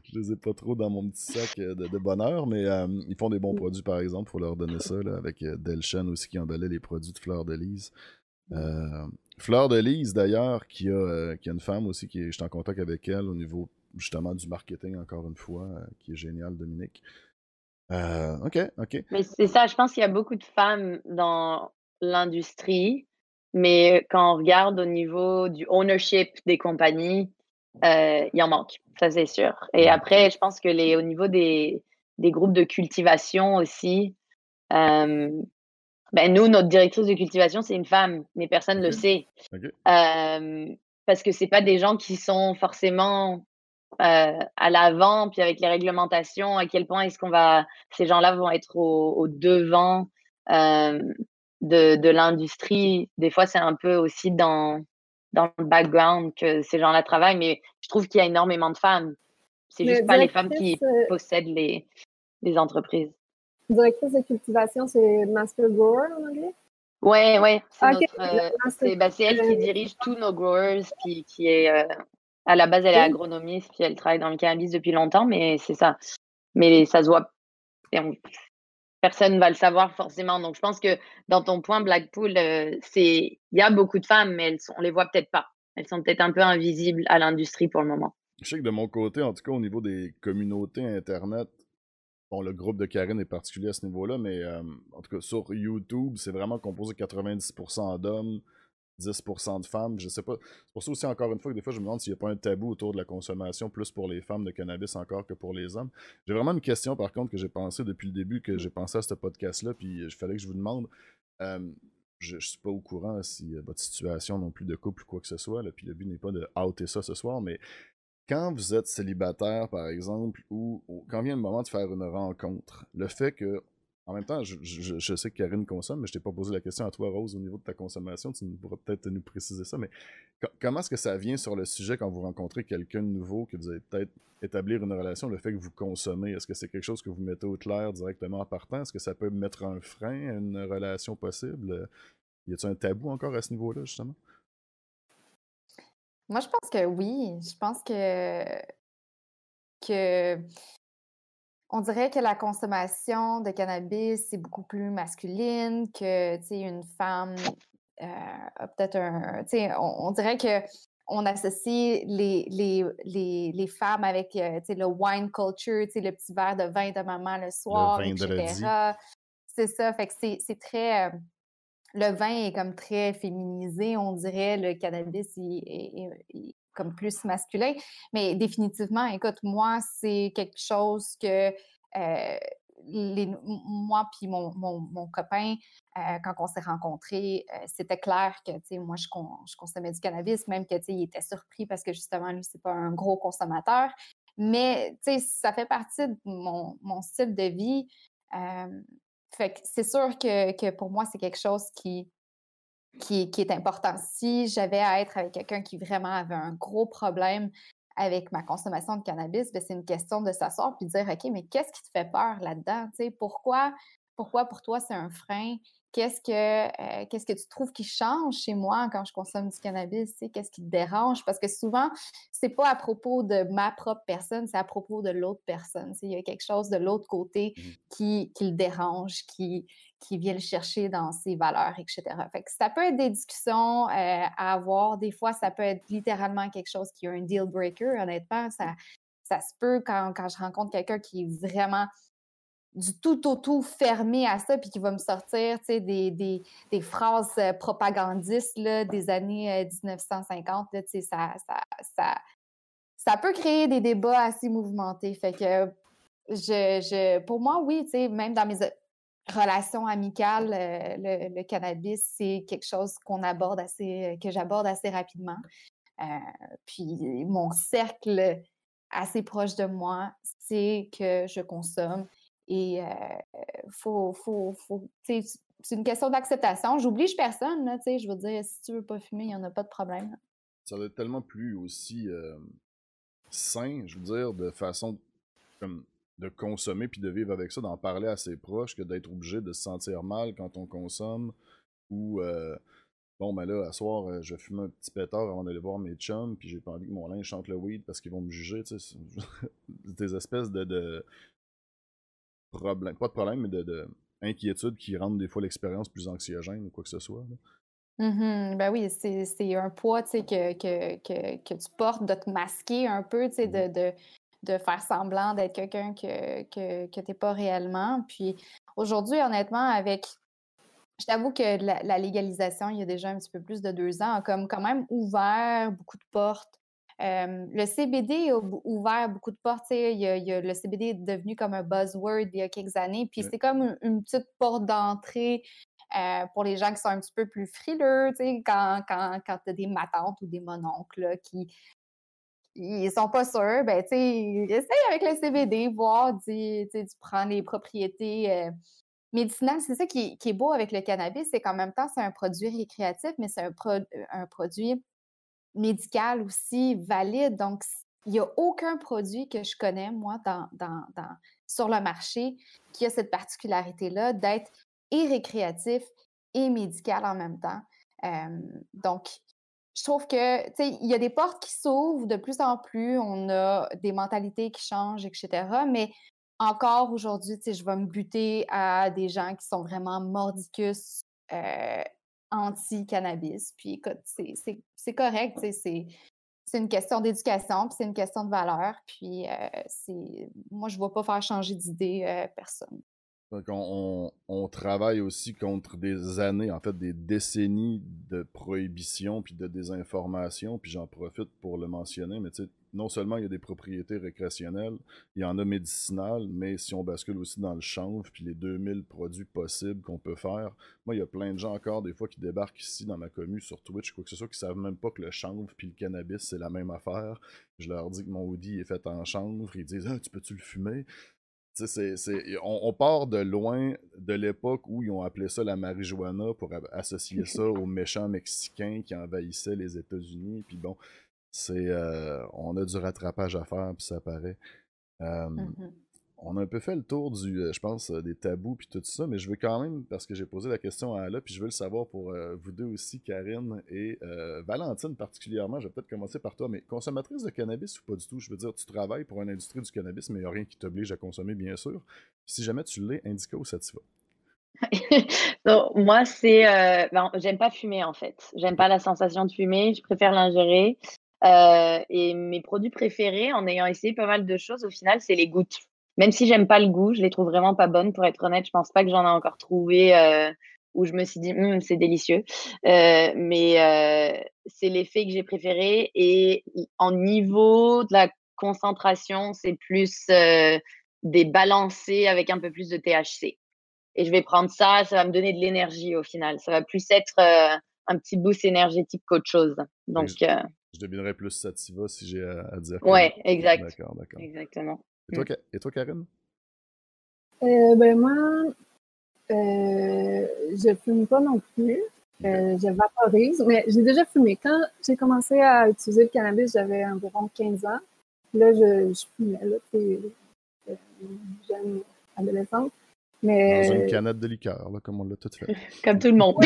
je les ai pas trop dans mon petit sac euh, de, bonheur, mais ils font des bons mm. produits par exemple, faut leur donner ça là, avec Delchen aussi qui emballait les produits de Fleur de Lise. Fleur de Lise d'ailleurs, qui a, qui a une femme aussi qui est, je suis en contact avec elle au niveau justement du marketing, encore une fois, euh, qui est génial, Dominique. Euh, OK, OK. Mais c'est ça, je pense qu'il y a beaucoup de femmes dans l'industrie, mais quand on regarde au niveau du ownership des compagnies, euh, il en manque, ça c'est sûr. Et après, je pense que les, au niveau des, des groupes de cultivation aussi, ben nous, notre directrice de cultivation, c'est une femme, mais personne ne le sait. parce que c'est pas des gens qui sont forcément euh, à l'avant, puis avec les réglementations, à quel point est-ce qu'on va, ces gens-là vont être au, devant euh, de, de l'industrie. Des fois, c'est un peu aussi dans, dans le background que ces gens-là travaillent, mais je trouve qu'il y a énormément de femmes. C'est juste pas les femmes qui euh possèdent les, les entreprises. Directrice de cultivation, c'est Master Grower en anglais? Oui, oui. C'est bah, elle qui dirige tous nos growers, puis qui est à la base, elle est agronomiste, puis elle travaille dans le cannabis depuis longtemps, mais c'est ça. Mais ça se voit. personne ne va le savoir forcément. Donc, je pense que dans ton point, Blackpool, c'est il y a beaucoup de femmes, mais elles sont, on les voit peut-être pas. Elles sont peut-être un peu invisibles à l'industrie pour le moment. Je sais que de mon côté, en tout cas au niveau des communautés Internet, bon, le groupe de Karine est particulier à ce niveau-là, mais en tout cas sur YouTube, c'est vraiment composé 90% d'hommes, 10% de femmes. Je sais pas. C'est pour ça aussi, encore une fois, que des fois, je me demande s'il n'y a pas un tabou autour de la consommation, plus pour les femmes de cannabis encore que pour les hommes. J'ai vraiment une question, par contre, que j'ai pensé depuis le début, que j'ai pensé à ce podcast-là, puis il fallait que je vous demande. je ne suis pas au courant si votre situation non plus de couple ou quoi que ce soit, puis le but n'est pas de outer ça ce soir, mais quand vous êtes célibataire, par exemple, ou, quand vient le moment de faire une rencontre, le fait que en même temps, je, sais que Karine consomme, mais je t'ai pas posé la question à toi, Rose, au niveau de ta consommation. Tu pourras peut-être nous préciser ça. Mais comment est-ce que ça vient sur le sujet quand vous rencontrez quelqu'un de nouveau, que vous allez peut-être établir une relation, le fait que vous consommez? Est-ce que c'est quelque chose que vous mettez au clair directement en partant? Est-ce que ça peut mettre un frein à une relation possible? Y a-t-il un tabou encore à ce niveau-là, justement? Moi, je pense que oui. Je pense que que on dirait que la consommation de cannabis est beaucoup plus masculine, que une femme euh, a peut-être un. On, on dirait que on associe les, les, les, les femmes avec euh, le wine culture, le petit verre de vin de maman le soir, etc. C'est ça, fait que c'est très. Euh, le vin est comme très féminisé, on dirait. Le cannabis est comme plus masculin. Mais définitivement, écoute, moi, c'est quelque chose que euh, les, moi puis mon, mon, copain, euh, quand on s'est rencontrés, euh, c'était clair que, tu sais, moi, je, je, consommais du cannabis, même que, tu sais, il était surpris parce que, justement, lui, c'est pas un gros consommateur. Mais, tu sais, ça fait partie de mon, mon style de vie. fait que c'est sûr que, que, pour moi, c'est quelque chose qui, qui, est important. Si j'avais à être avec quelqu'un qui vraiment avait un gros problème avec ma consommation de cannabis, ben, c'est une question de s'asseoir puis de dire OK, mais qu'est-ce qui te fait peur là-dedans? Pourquoi, pourquoi pour toi c'est un frein? Qu'est-ce que, euh, qu'est-ce que tu trouves qui change chez moi quand je consomme du cannabis? Qu'est-ce qui te dérange? Parce que souvent, c'est pas à propos de ma propre personne, c'est à propos de l'autre personne. Il y a quelque chose de l'autre côté mmh qui, qui, le dérange, qui, qui vient le chercher dans ses valeurs, etc. Fait que ça peut être des discussions euh, à avoir. Des fois, ça peut être littéralement quelque chose qui est un deal breaker. Honnêtement, ça, ça se peut quand, quand je rencontre quelqu'un qui est vraiment du tout au tout fermé à ça, puis qui va me sortir des, des, des, phrases euh, propagandistes là, des années 1950. Euh, ça, ça, ça, ça peut créer des débats assez mouvementés. Fait que je, je, pour moi, oui, même dans mes euh, relations amicales, le, le, cannabis, c'est quelque chose qu'on aborde assez, que j'aborde assez rapidement. puis mon cercle assez proche de moi, c'est que je consomme et faut, faut, c'est une question d'acceptation. J'oblige personne, là, je veux dire, si tu veux pas fumer, il n'y en a pas de problème. Ça doit être tellement plus aussi sain, je veux dire, de façon de consommer puis de vivre avec ça, d'en parler à ses proches, que d'être obligé de se sentir mal quand on consomme ou bon ben là, à soir, je fume un petit pétard avant d'aller voir mes chums, puis j'ai pas envie que mon linge chante le weed parce qu'ils vont me juger, tu sais. des espèces de, problème, pas de problème, mais de, inquiétude qui rendent des fois l'expérience plus anxiogène ou quoi que ce soit. Mmh ben oui, c'est un poids que, que, que, que, tu portes de te masquer un peu, de, de, de, faire semblant d'être quelqu'un que, que, que tu n'es pas réellement. Puis aujourd'hui, honnêtement, avec. Je t'avoue que la, la, légalisation, il y a déjà un petit peu plus de deux ans, a comme quand même ouvert beaucoup de portes le CBD a ouvert beaucoup de portes. le CBD est devenu comme un buzzword il y a quelques années. Puis c'est comme une, petite porte d'entrée pour les gens qui sont un petit peu plus frileux, quand, quand, quand tu as des matantes ou des mononcles qui ils sont pas sûrs, ben, tu essaye avec le CBD, voir, tu prends les propriétés médicinales. C'est ça qui, est beau avec le cannabis, c'est qu'en même temps, c'est un produit récréatif, mais c'est un, un produit médical aussi valide. Donc, il n'y a aucun produit que je connais, moi, dans, sur le marché qui a cette particularité-là d'être et récréatif et médical en même temps. donc, je trouve que, tu sais, il y a des portes qui s'ouvrent de plus en plus, on a des mentalités qui changent, etc. Mais encore aujourd'hui, je vais me buter à des gens qui sont vraiment mordicus anti-cannabis. Puis écoute, c'est correct, c'est une question d'éducation, puis c'est une question de valeur. Puis euh, moi, je ne vais pas faire changer d'idée euh, personne. Donc, on, on, travaille aussi contre des années, en fait, des décennies de prohibition puis de désinformation. Puis j'en profite pour le mentionner, mais tu sais, non seulement il y a des propriétés récréationnelles, il y en a médicinales, mais si on bascule aussi dans le chanvre, puis les 2000 produits possibles qu'on peut faire, moi, il y a plein de gens encore, des fois, qui débarquent ici dans ma commune sur Twitch, quoi que ce soit, qui savent même pas que le chanvre puis le cannabis, c'est la même affaire. Je leur dis que mon hoodie est fait en chanvre, ils disent « Ah, tu peux-tu le fumer? » c'est on, on, part de loin de l'époque où ils ont appelé ça la marijuana pour associer ça aux méchants mexicains qui envahissaient les États-Unis. Puis bon, c'est euh, on a du rattrapage à faire, puis ça paraît. Mmh on a un peu fait le tour du, euh, je pense, euh, des tabous puis tout ça, mais je veux quand même, parce que j'ai posé la question à Ala, puis je veux le savoir pour vous deux aussi, Karine et Valentine particulièrement. Je vais peut-être commencer par toi, mais consommatrice de cannabis ou pas du tout? Je veux dire, tu travailles pour une industrie du cannabis, mais il n'y a rien qui t'oblige à consommer, bien sûr. Si jamais tu l'es, Indica ou Sativa? moi, c'est. Ben, j'aime pas fumer en fait. J'aime pas la sensation de fumer. Je préfère l'ingérer. Euh, et mes produits préférés, en ayant essayé pas mal de choses, au final, c'est les gouttes. Même si j'aime pas le goût, je les trouve vraiment pas bonnes, pour être honnête. Je pense pas que j'en ai encore trouvé euh, où je me suis dit, «Hum, c'est délicieux. Euh, mais c'est l'effet que j'ai préféré. Et en niveau de la concentration, c'est plus des balancés avec un peu plus de THC. Et je vais prendre ça, ça va me donner de l'énergie au final. Ça va plus être un petit boost énergétique qu'autre chose. Donc, je devinerais plus Sativa si j'ai à, dire. Ouais, exact. D'accord, d'accord. Exactement. Et toi, mm. et toi Karine? Euh, ben moi, euh, je fume pas non plus. Euh, je vaporise, mais j'ai déjà fumé. Quand j'ai commencé à utiliser le cannabis, j'avais environ 15 ans. Là, je, je fumais, là, c'est euh, jeune adolescente. Mais... Dans une canette de liqueur, là, comme on l'a tout fait. comme tout le monde.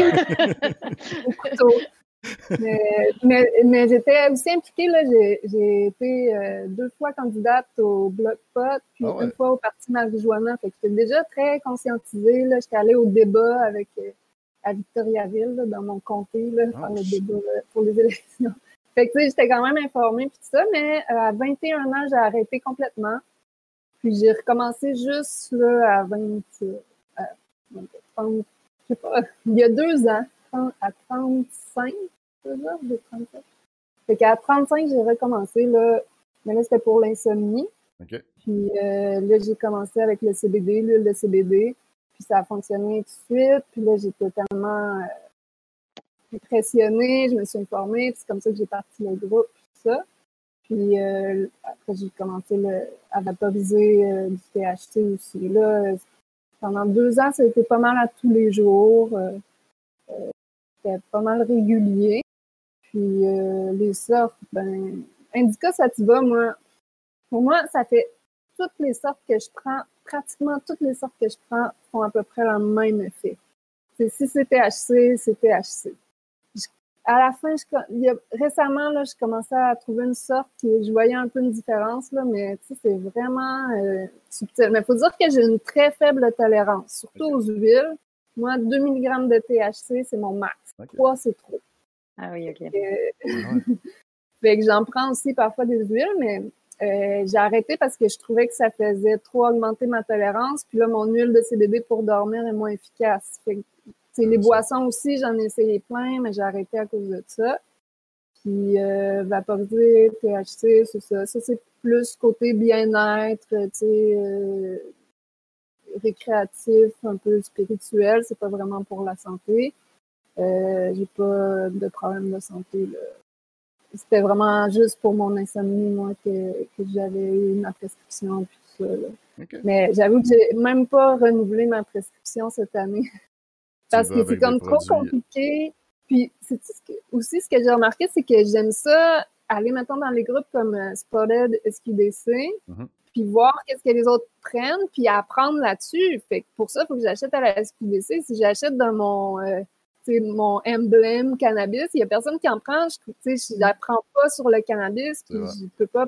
Mais, mais, j'étais aussi impliquée, là. J'ai été euh, deux fois candidate au Bloc Pot, puis ah une fois au Parti Marijuana. Fait que j'étais déjà très conscientisée, là. J'étais allée au débat avec, euh, à Victoriaville, dans mon comté, là, faire le débat pour les élections. Fait que, tu sais, j'étais quand même informée, puis tout ça, mais euh, à 21 ans, j'ai arrêté complètement. Puis j'ai recommencé juste, là, à 20, je sais pas, il y a deux ans, à 35, de 37. Fait qu'à 35, j'ai recommencé, là, mais là, c'était pour l'insomnie. Puis euh, là, j'ai commencé avec le CBD, l'huile de CBD, puis ça a fonctionné tout de suite. Puis là, j'étais tellement euh, impressionnée, je me suis informée, puis c'est comme ça que j'ai parti le groupe, tout ça. Puis euh, après, j'ai commencé à vaporiser du THC aussi. Là, pendant deux ans, ça a été pas mal à tous les jours. c'était pas mal régulier. Puis euh, les sortes, ben, Indica Sativa, moi, pour moi, ça fait toutes les sortes que je prends, pratiquement toutes les sortes que je prends font à peu près le même effet. si c'est THC, c'est THC. à la fin, je, récemment, là, je commençais à trouver une sorte qui je voyais un peu une différence, là, mais c'est vraiment euh, subtil. Mais il faut dire que j'ai une très faible tolérance, surtout aux huiles. Moi, 2 mg de THC, c'est mon max. 3, c'est trop. Ah oui, ok. fait que j'en prends aussi parfois des huiles, mais euh, j'ai arrêté parce que je trouvais que ça faisait trop augmenter ma tolérance. Puis là, mon huile de CBD pour dormir est moins efficace. Fait les boissons aussi, j'en ai essayé plein, mais j'ai arrêté à cause de ça. Puis euh, vaporiser, THC, c'est ça. Ça, c'est plus côté bien-être, tu sais, euh, récréatif, un peu spirituel. C'est pas vraiment pour la santé. Euh, j'ai pas de problème de santé. C'était vraiment juste pour mon insomnie, moi, que, que j'avais eu ma prescription puis tout ça. Mais j'avoue que j'ai même pas renouvelé ma prescription cette année. Parce que c'est comme trop compliqué. Puis c'est aussi ce que j'ai remarqué, c'est que j'aime ça aller maintenant dans les groupes comme euh, Spotted SQDC, mm-hmm. puis voir qu'est-ce que les autres prennent, puis apprendre là-dessus. Fait pour ça, il faut que j'achète à la SQDC. Si j'achète dans mon euh, mon emblème cannabis. Il n'y a personne qui en prend. Je ne l'apprends pas sur le cannabis. Puis je peux pas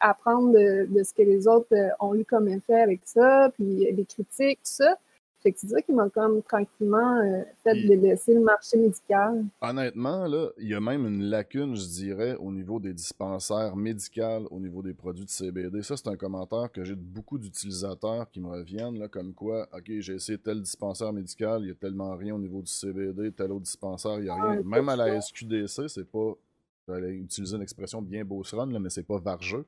apprendre de, de, ce que les autres ont eu comme effet avec ça, puis des critiques, tout ça. Fait que c'est ça qui m'a comme tranquillement euh, fait de laisser le marché médical. Honnêtement, là, il y a même une lacune, je dirais, au niveau des dispensaires médicaux, au niveau des produits de CBD. Ça, c'est un commentaire que j'ai de beaucoup d'utilisateurs qui me reviennent, là, comme quoi, OK, j'ai essayé tel dispensaire médical, il y a tellement rien au niveau du CBD, tel autre dispensaire, il n'y a rien. même à la SQDC, c'est pas, j'allais utiliser une expression bien beauceronne, là, mais c'est pas vargeux.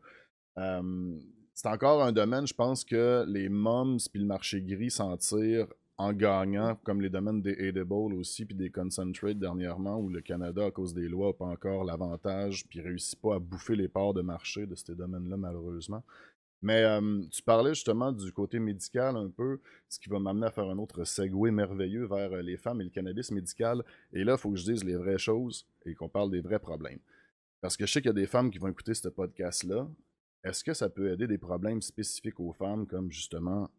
Euh, c'est encore un domaine, je pense que les moms puis le marché gris s'en tirent en gagnant, comme les domaines des edibles aussi, puis des concentrates dernièrement, où le Canada, à cause des lois, n'a pas encore l'avantage, puis réussit pas à bouffer les parts de marché de ces domaines-là, malheureusement. Mais tu parlais justement du côté médical un peu, ce qui va m'amener à faire un autre segway merveilleux vers euh, les femmes et le cannabis médical. Et là, il faut que je dise les vraies choses et qu'on parle des vrais problèmes. Parce que je sais qu'il y a des femmes qui vont écouter ce podcast-là, est-ce que ça peut aider des problèmes spécifiques aux femmes comme justement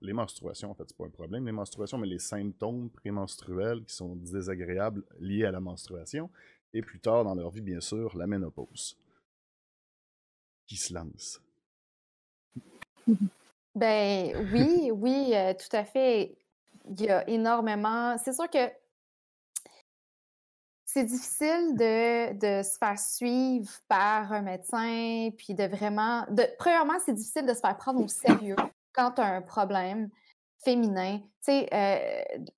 les menstruations, en fait, c'est pas un problème, les menstruations, mais les symptômes prémenstruels qui sont désagréables liés à la menstruation, et plus tard dans leur vie, bien sûr, la ménopause. Qui se lance? Ben oui, oui, euh, tout à fait. Il y a énormément. C'est sûr que c'est difficile de, se faire suivre par un médecin, puis de vraiment. De, premièrement, c'est difficile de se faire prendre au sérieux quand tu as un problème féminin. Tu sais, euh,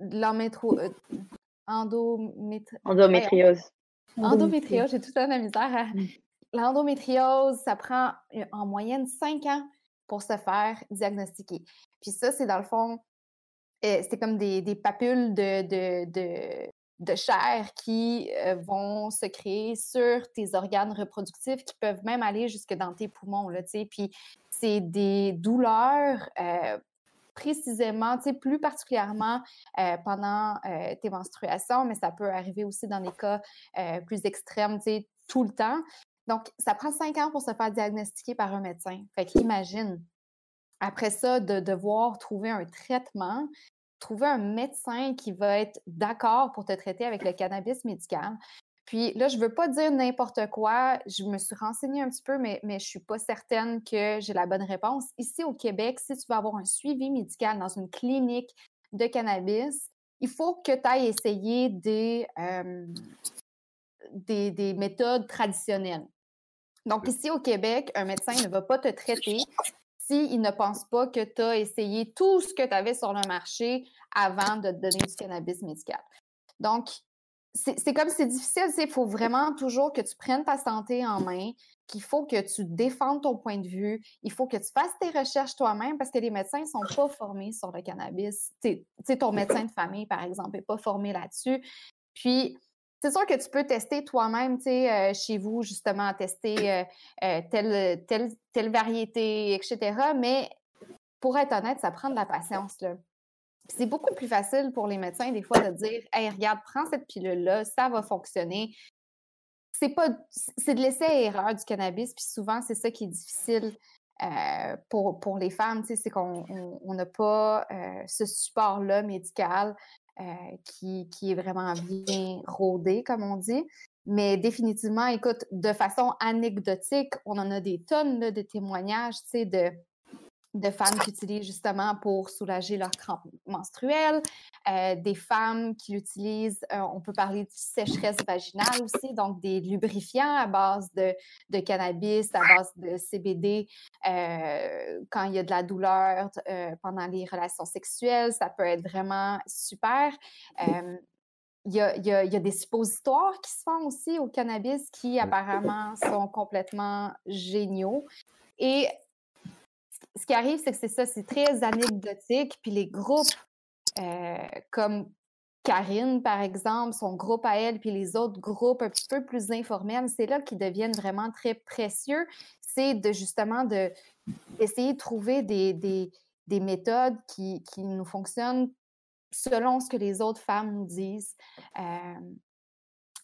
euh endométriose. Endométriose, j'ai tout le temps la misère. Mm. L'endométriose, ça prend euh, en moyenne cinq ans pour se faire diagnostiquer. Puis ça, c'est dans le fond, euh, c'est comme des, papules de, de, de chair qui euh, vont se créer sur tes organes reproductifs qui peuvent même aller jusque dans tes poumons. Là, puis c'est des douleurs euh, précisément, plus particulièrement euh, pendant tes menstruations, mais ça peut arriver aussi dans des cas plus extrêmes tout le temps. Donc, ça prend cinq ans pour se faire diagnostiquer par un médecin. Fait qu'imagine, après ça, de devoir trouver un traitement trouver un médecin qui va être d'accord pour te traiter avec le cannabis médical. Puis là, je ne veux pas dire n'importe quoi. Je me suis renseignée un petit peu, mais, mais je ne suis pas certaine que j'ai la bonne réponse. Ici au Québec, si tu veux avoir un suivi médical dans une clinique de cannabis, il faut que tu ailles essayer des, des, des, méthodes traditionnelles. Donc, ici au Québec, un médecin ne va pas te traiter s'il ne pense pas que tu as essayé tout ce que tu avais sur le marché avant de te donner du cannabis médical. Donc, c'est comme c'est difficile, il faut vraiment toujours que tu prennes ta santé en main, qu'il faut que tu défendes ton point de vue, il faut que tu fasses tes recherches toi-même parce que les médecins ne sont pas formés sur le cannabis. Ton médecin de famille, par exemple, n'est pas formé là-dessus. Puis, c'est sûr que tu peux tester toi-même, tu sais, euh, chez vous, justement, tester euh, euh, telle, telle, variété, etc. Mais pour être honnête, ça prend de la patience, là. C'est beaucoup plus facile pour les médecins, des fois, de dire Hey, regarde, prends cette pilule-là, ça va fonctionner. C'est pas c'est de l'essai erreur du cannabis, puis souvent, c'est ça qui est difficile pour, pour les femmes, c'est qu'on n'a pas ce support-là médical qui, qui, est vraiment bien rodé, comme on dit. Mais définitivement, écoute, de façon anecdotique, on en a des tonnes de témoignages, tu sais, de de femmes qui utilisent justement pour soulager leur crampes menstruelles, euh, des femmes qui l'utilisent, euh, on peut parler de sécheresse vaginale aussi, donc des lubrifiants à base de, de cannabis, à base de CBD, euh, quand il y a de la douleur pendant les relations sexuelles, ça peut être vraiment super. Il y, a, il, y a, il y, a, des suppositoires qui se font aussi au cannabis qui apparemment sont complètement géniaux. Et ce qui arrive, c'est que c'est ça, c'est très anecdotique. Puis les groupes euh, comme Karine, par exemple, son groupe à elle, puis les autres groupes un petit peu plus informels, c'est là qu'ils deviennent vraiment très précieux. C'est de justement de, d'essayer de trouver des, des, des méthodes qui, qui, nous fonctionnent selon ce que les autres femmes nous disent. Euh,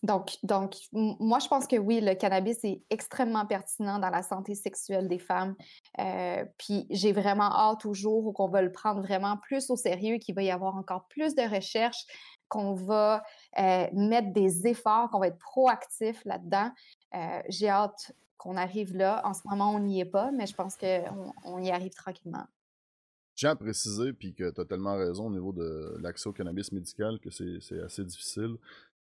donc, donc, moi, je pense que oui, le cannabis est extrêmement pertinent dans la santé sexuelle des femmes. Euh, puis j'ai vraiment hâte au jour où on va le prendre vraiment plus au sérieux, qu'il va y avoir encore plus de recherches, qu'on va euh, mettre des efforts, qu'on va être proactif là-dedans. Euh, j'ai hâte qu'on arrive là. En ce moment, on n'y est pas, mais je pense qu'on on y arrive tranquillement. Tiens à préciser, puis que tu as tellement raison au niveau de l'accès au cannabis médical, que c'est assez difficile.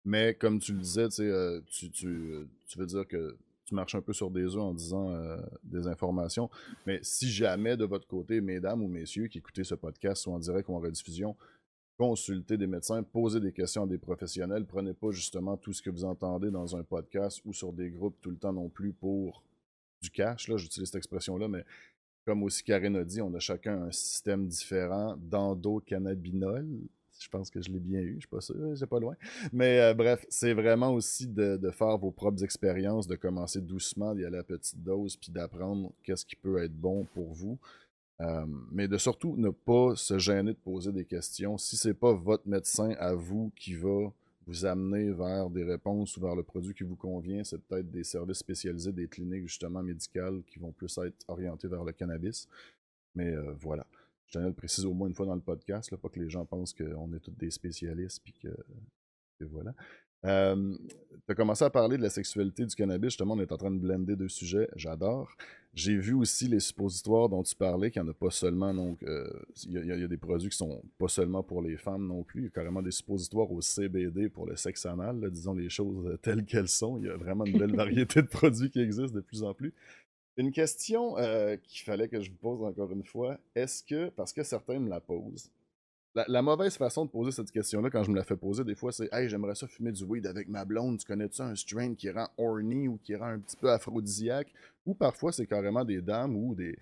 Mais comme tu le disais, euh, tu, tu, veux dire que tu marches un peu sur des œufs en disant euh, des informations. Mais si jamais de votre côté, mesdames ou messieurs qui écoutez ce podcast, soit en direct ou en rediffusion, consultez des médecins, posez des questions à des professionnels. Prenez pas justement tout ce que vous entendez dans un podcast ou sur des groupes tout le temps non plus pour du cash. Là, j'utilise cette expression-là, mais comme aussi Karine a dit, on a chacun un système différent d'endocannabinol. Je pense que je l'ai bien eu, je suis pas sûr, c'est pas loin. Mais euh, bref, c'est vraiment aussi de, faire vos propres expériences, de commencer doucement, d'y aller à petite dose, puis d'apprendre qu'est-ce qui peut être bon pour vous. Euh, mais de surtout ne pas se gêner de poser des questions. Si c'est pas votre médecin à vous qui va vous amener vers des réponses ou vers le produit qui vous convient, c'est peut-être des services spécialisés, des cliniques justement médicales qui vont plus être orientées vers le cannabis. Mais euh, voilà. Je tenais à le préciser au moins une fois dans le podcast, là, pas que les gens pensent qu'on est tous des spécialistes puis que, voilà. Euh, tu as commencé à parler de la sexualité du cannabis. Justement, on est en train de blender deux sujets. J'adore. J'ai vu aussi les suppositoires dont tu parlais, qu'il n'y en a pas seulement. Donc, euh, il y, a des produits qui sont pas seulement pour les femmes non plus. Il y a carrément des suppositoires au CBD pour le sexe anal, disons les choses telles qu'elles sont. Il y a vraiment une belle variété de produits qui existent de plus en plus. Une question euh, qu'il fallait que je vous pose encore une fois. Est-ce que, parce que certains me la posent, la, mauvaise façon de poser cette question-là, quand je me la fais poser, des fois, c'est Hey, j'aimerais ça fumer du weed avec ma blonde. Tu connais-tu un strain qui rend horny ou qui rend un petit peu aphrodisiaque? Ou parfois, c'est carrément des dames ou des,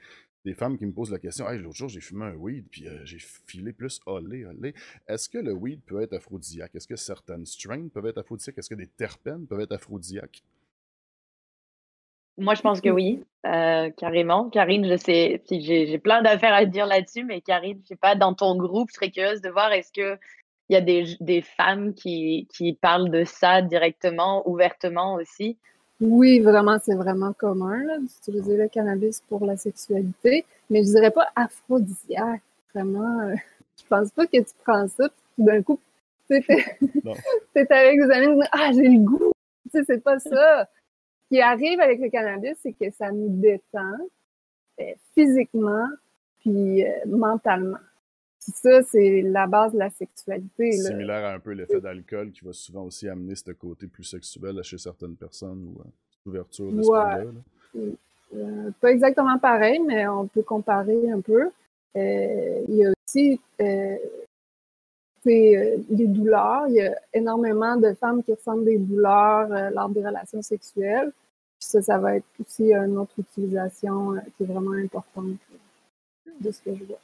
femmes qui me posent la question Hey, l'autre jour, j'ai fumé un weed, puis euh, j'ai filé plus olé, olé. Est-ce que le weed peut être aphrodisiaque? Est-ce que certaines strains peuvent être aphrodisiaques? Est-ce que des terpènes peuvent être aphrodisiaques? Moi, je pense que oui, euh, carrément. Karine, je sais, j'ai plein d'affaires à dire là-dessus, mais Karine, je sais pas, dans ton groupe, je serais curieuse de voir est-ce qu'il y a des, des femmes qui, qui, parlent de ça directement, ouvertement aussi? Oui, vraiment, c'est vraiment commun d'utiliser le cannabis pour la sexualité, mais je dirais pas aphrodisiaque. Vraiment, euh, je pense pas que tu prends ça, puis d'un coup, tu es, avec des amis, ah, j'ai le goût. Tu sais, c'est pas ça qui arrive avec le cannabis, c'est que ça nous détend euh, physiquement puis euh, mentalement. Puis ça, c'est la base de la sexualité. Similaire à un peu l'effet d'alcool qui va souvent aussi amener ce côté plus sexuel chez certaines personnes ou euh, ouverture de là pas exactement pareil, mais on peut comparer un peu. il y a aussi les douleurs. Il y a énormément de femmes qui ressentent des douleurs lors des relations sexuelles ça, ça va être aussi une autre utilisation euh, qui est vraiment importante de ce que je vois.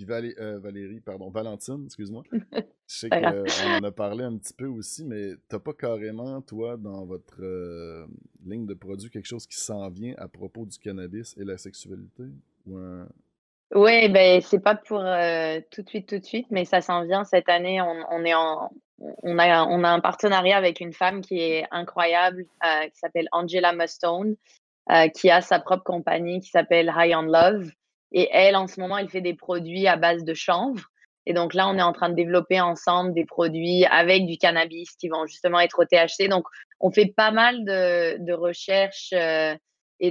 Euh, Valérie, pardon, Valentine, excuse-moi. Je sais qu'on en a parlé un petit peu aussi, mais t'as pas carrément, toi, dans votre euh, ligne de produits, quelque chose qui s'en vient à propos du cannabis et la sexualité? Ou Oui, ben c'est pas pour tout de suite, tout de suite, mais ça s'en vient cette année. on est en, on a, on a un partenariat avec une femme qui est incroyable, euh, qui s'appelle Angela Mustone, euh, qui a sa propre compagnie qui s'appelle High on Love. Et elle, en ce moment, elle fait des produits à base de chanvre. Et donc là, on est en train de développer ensemble des produits avec du cannabis qui vont justement être au THC. Donc, on fait pas mal de, de recherches euh, et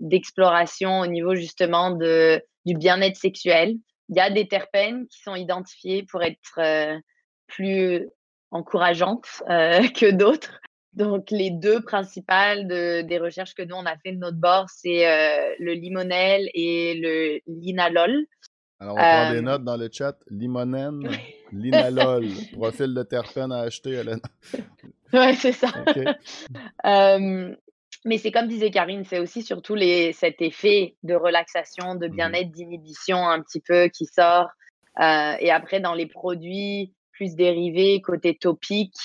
d'exploration au niveau justement de, du bien-être sexuel. Il y a des terpènes qui sont identifiés pour être plus encourageantes euh, que d'autres. Donc, les deux principales de, des recherches que nous, on a fait de notre bord, c'est euh, le limonel et le linalol. Alors, on prend des euh, notes dans le chat. Limonène, linalol, profil de terpène à acheter. oui, c'est ça. mais c'est comme disait Karine, c'est aussi surtout les, cet effet de relaxation, de mmh bien-être, d'inhibition un petit peu qui sort. et après, dans les produits plus dérivés, côté topique,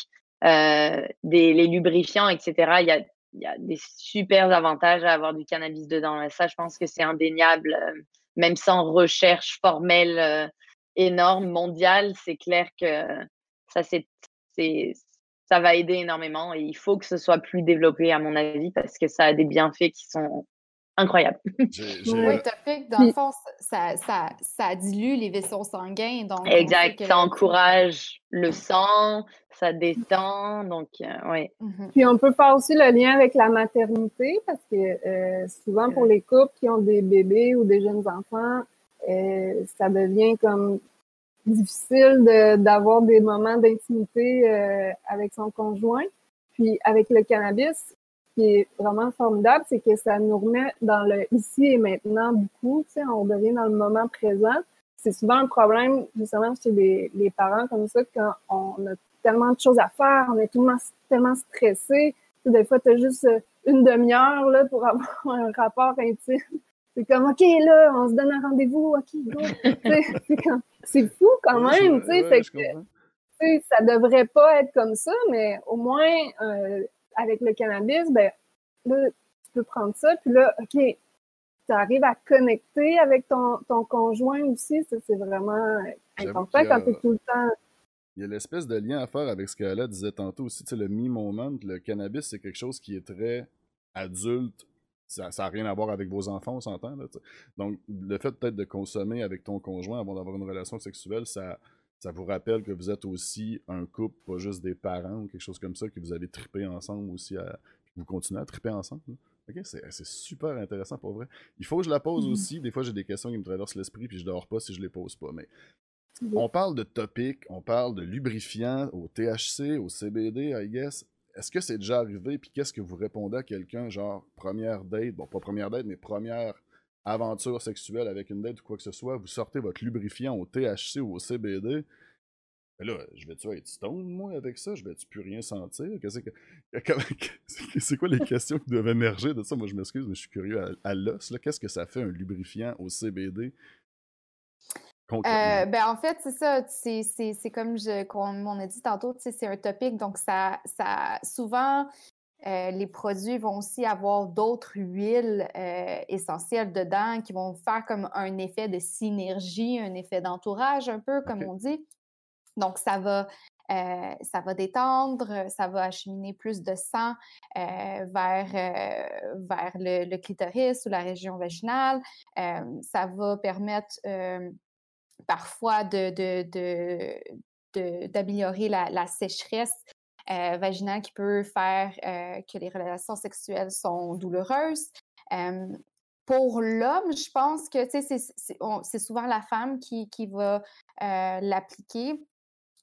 euh, des, les lubrifiants, etc. Il y a, y a, des super avantages à avoir du cannabis dedans. Ça, je pense que c'est indéniable, euh, même sans recherche formelle euh, énorme, mondiale, c'est clair que ça, c'est, ça va aider énormément et il faut que ce soit plus développé, à mon avis, parce que ça a des bienfaits qui sont incroyable. Oui, topique, dans le fond, ça, ça, ça, dilue les vaisseaux sanguins. Donc exact, ça encourage le sang, ça détend. Donc, oui. Mmh Puis on peut faire aussi le lien avec la maternité parce que souvent pour les couples qui ont des bébés ou des jeunes enfants, ça devient comme difficile d'avoir des moments d'intimité euh, avec son conjoint. Puis avec le cannabis, qui est vraiment formidable, c'est que ça nous remet dans le ici et maintenant beaucoup. Tu sais, on devient dans le moment présent. C'est souvent un problème, justement, chez les, les, parents comme ça, quand on a tellement de choses à faire, on est tellement, tellement stressé. Tu sais, des fois, tu as juste une demi-heure là, pour avoir un rapport intime. C'est comme, OK, là, on se donne un rendez-vous, OK, go. c'est fou quand même, tu sais. que, ça devrait pas être comme ça, mais au moins, euh, avec le cannabis, ben, là, tu peux prendre ça, puis là, OK, tu arrives à connecter avec ton, ton conjoint aussi, ça, c'est vraiment important quand tu es tout le temps. Il y a l'espèce de lien à faire avec ce qu'elle disait tantôt aussi, tu sais, le me-moment, le cannabis, c'est quelque chose qui est très adulte, ça n'a rien à voir avec vos enfants, on s'entend. Donc, le fait peut-être de consommer avec ton conjoint avant d'avoir une relation sexuelle, ça, ça vous rappelle que vous êtes aussi un couple, pas juste des parents ou quelque chose comme ça, que vous avez trippé ensemble aussi, à, vous continuez à tripper ensemble. Ok, c'est super intéressant pour vrai. Il faut que je la pose mm-hmm. aussi. Des fois, j'ai des questions qui me traversent l'esprit, puis je dors pas si je les pose pas. Mais on parle de topic, on parle de lubrifiant au THC, au CBD, I guess est-ce que c'est déjà arrivé, puis qu'est-ce que vous répondez à quelqu'un, genre première date, bon pas première date, mais première aventure sexuelle avec une date ou quoi que ce soit, vous sortez votre lubrifiant au THC ou au CBD, là, je vais-tu être stone, moi, avec ça? Je vais-tu plus rien sentir? C'est quoi les questions qui doivent émerger de ça? Moi, je m'excuse, mais je suis curieux à, à l'os. Qu'est-ce que ça fait un lubrifiant au CBD euh, ben, en fait, c'est ça. C'est comme, je, comme on a dit tantôt, c'est un topic. Donc, ça, ça souvent, euh, les produits vont aussi avoir d'autres huiles euh, essentielles dedans qui vont faire comme un effet de synergie, un effet d'entourage, un peu, comme on dit. Donc, ça va, ça va détendre, ça va acheminer plus de sang vers, vers le, le, clitoris ou la région vaginale. ça va permettre parfois d'améliorer de, la, sécheresse euh, vaginale qui peut faire euh, que les relations sexuelles sont douloureuses. pour l'homme, je pense que c'est souvent la femme qui, qui va euh, l'appliquer.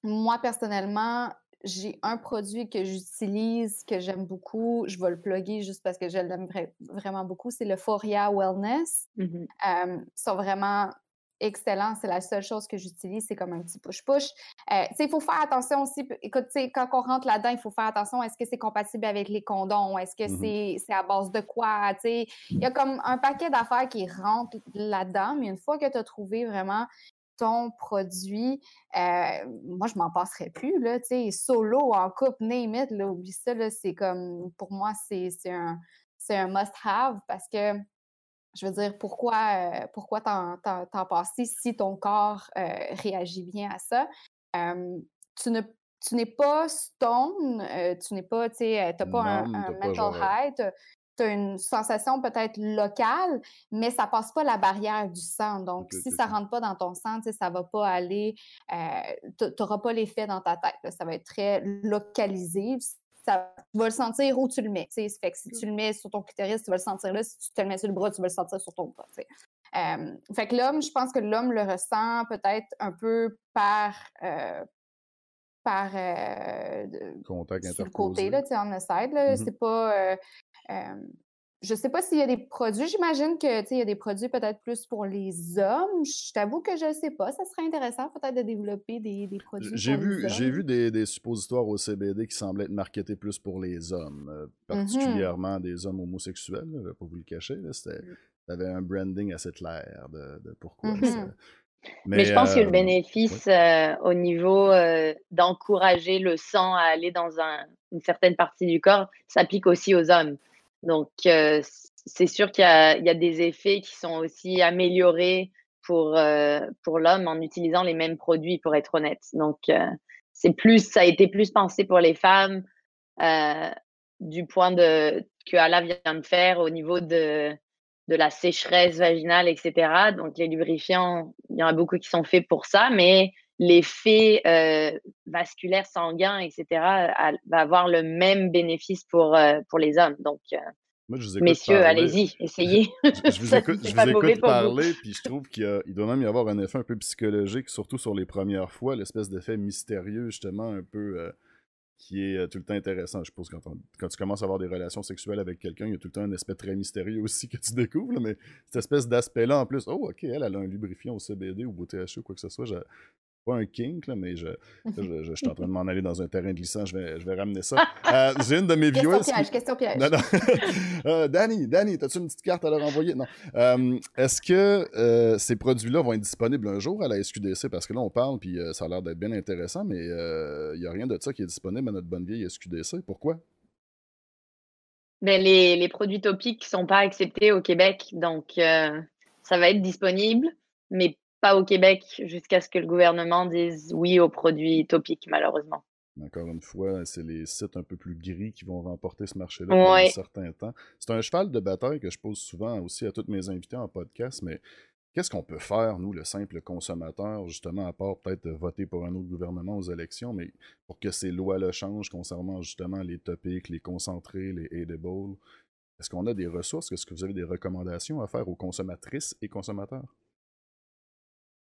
Moi, personnellement, j'ai un produit que j'utilise, que j'aime beaucoup. Je vais le plugger juste parce que je l'aime vraiment beaucoup. C'est le Foria Wellness. Mmh ils sont vraiment excellent. C'est la seule chose que j'utilise, c'est comme un petit push-push. Euh, il faut faire attention aussi. Écoute, quand on rentre là-dedans, il faut faire attention. Est-ce que c'est compatible avec les condoms? Est-ce que mmh c'est à base de quoi? Il y a comme un paquet d'affaires qui rentrent là-dedans, mais une fois que tu as trouvé vraiment ton produit, euh, moi, je m'en passerai plus, là, solo, en couple, name it, là, oublie ça, c'est comme, pour moi, c'est un, un must-have parce que je veux dire, pourquoi, euh, pourquoi t'en, passer si ton corps euh, réagit bien à ça? tu, ne, tu n'es pas stone, euh, tu n'es pas, tu sais, t'as pas un, mental high, tu as une sensation peut-être locale, mais ça passe pas la barrière du sang. Donc, si ça rentre pas dans ton sang, ça va pas aller, tu n'auras pas l'effet dans ta tête. Ça va être très localisé ça, tu vas le sentir où tu le mets. Fait que si tu le mets sur ton clitoris, tu vas le sentir là. Si tu te le mets sur le bras, tu vas le sentir sur ton bras. Euh, fait que l'homme, je pense que l'homme le ressent peut-être un peu par, euh, par euh, Contact sur le côté, là, on the side. Là, mm-hmm. C'est pas. Je sais pas s'il y a des produits. J'imagine que il y a des produits peut-être plus pour les hommes. Je t'avoue que je ne sais pas. Ça serait intéressant peut-être de développer des, des produits. J'ai vu, j'ai vu des, des, suppositoires au CBD qui semblaient être marketés plus pour les hommes, euh, mmh particulièrement des hommes homosexuels, là, pour vous le cacher. C'était, mmh. avait un branding assez clair de, de pourquoi. Mmh mais, je pense que le euh, bénéfice euh, au niveau d'encourager le sang à aller dans un, une certaine partie du corps s'applique aussi aux hommes. Donc, c'est sûr qu'il y, a des effets qui sont aussi améliorés pour, l'homme en utilisant les mêmes produits, pour être honnête. Donc, c'est plus, ça a été plus pensé pour les femmes du point de, que Allah vient de faire au niveau de, de la sécheresse vaginale, etc. Donc, les lubrifiants, il y en a beaucoup qui sont faits pour ça, mais l'effet euh, vasculaire sanguin, etc., va avoir le même bénéfice pour, euh, pour les hommes. Donc, messieurs, allez-y, essayez. je, vous écoute, je vous écoute parler, puis je trouve qu'il doit même y avoir un effet un peu psychologique, surtout sur les premières fois, l'espèce d'effet mystérieux, justement, un peu qui est tout le temps intéressant. Je suppose quand, quand tu commences à avoir des relations sexuelles avec quelqu'un, il y a tout le temps un aspect très mystérieux aussi que tu découvres, mais cette espèce d'aspect-là en plus, oh ok, elle, elle a un lubrifiant au CBD ou au THC ou quoi que ce soit, pas un kink, là, mais je, je, je, suis en train de m'en aller dans un terrain glissant, je vais, je vais ramener ça. Euh, J'ai une de mes viewers. Question piège, question piège. Non, non. euh, Danny, Danny, as-tu une petite carte à leur envoyer? Non. Euh, Est-ce que euh, ces produits-là vont être disponibles un jour à la SQDC? Parce que là, on parle, puis euh, ça a l'air d'être bien intéressant, mais il euh, n'y a rien de ça qui est disponible à notre bonne vieille SQDC. Pourquoi? Ben, les, les, produits topiques ne sont pas acceptés au Québec, donc ça va être disponible, mais pas au Québec jusqu'à ce que le gouvernement dise oui aux produits topiques, malheureusement. Encore une fois, c'est les sites un peu plus gris qui vont remporter ce marché-là pendant un certain temps. C'est un cheval de bataille que je pose souvent aussi à tous mes invités en podcast, mais qu'est-ce qu'on peut faire, nous, le simple consommateur, justement, à part peut-être voter pour un autre gouvernement aux élections, mais pour que ces lois-là changent concernant justement les topics, les concentrés, les edibles? Est-ce qu'on a des ressources? Est-ce que vous avez des recommandations à faire aux consommatrices et consommateurs?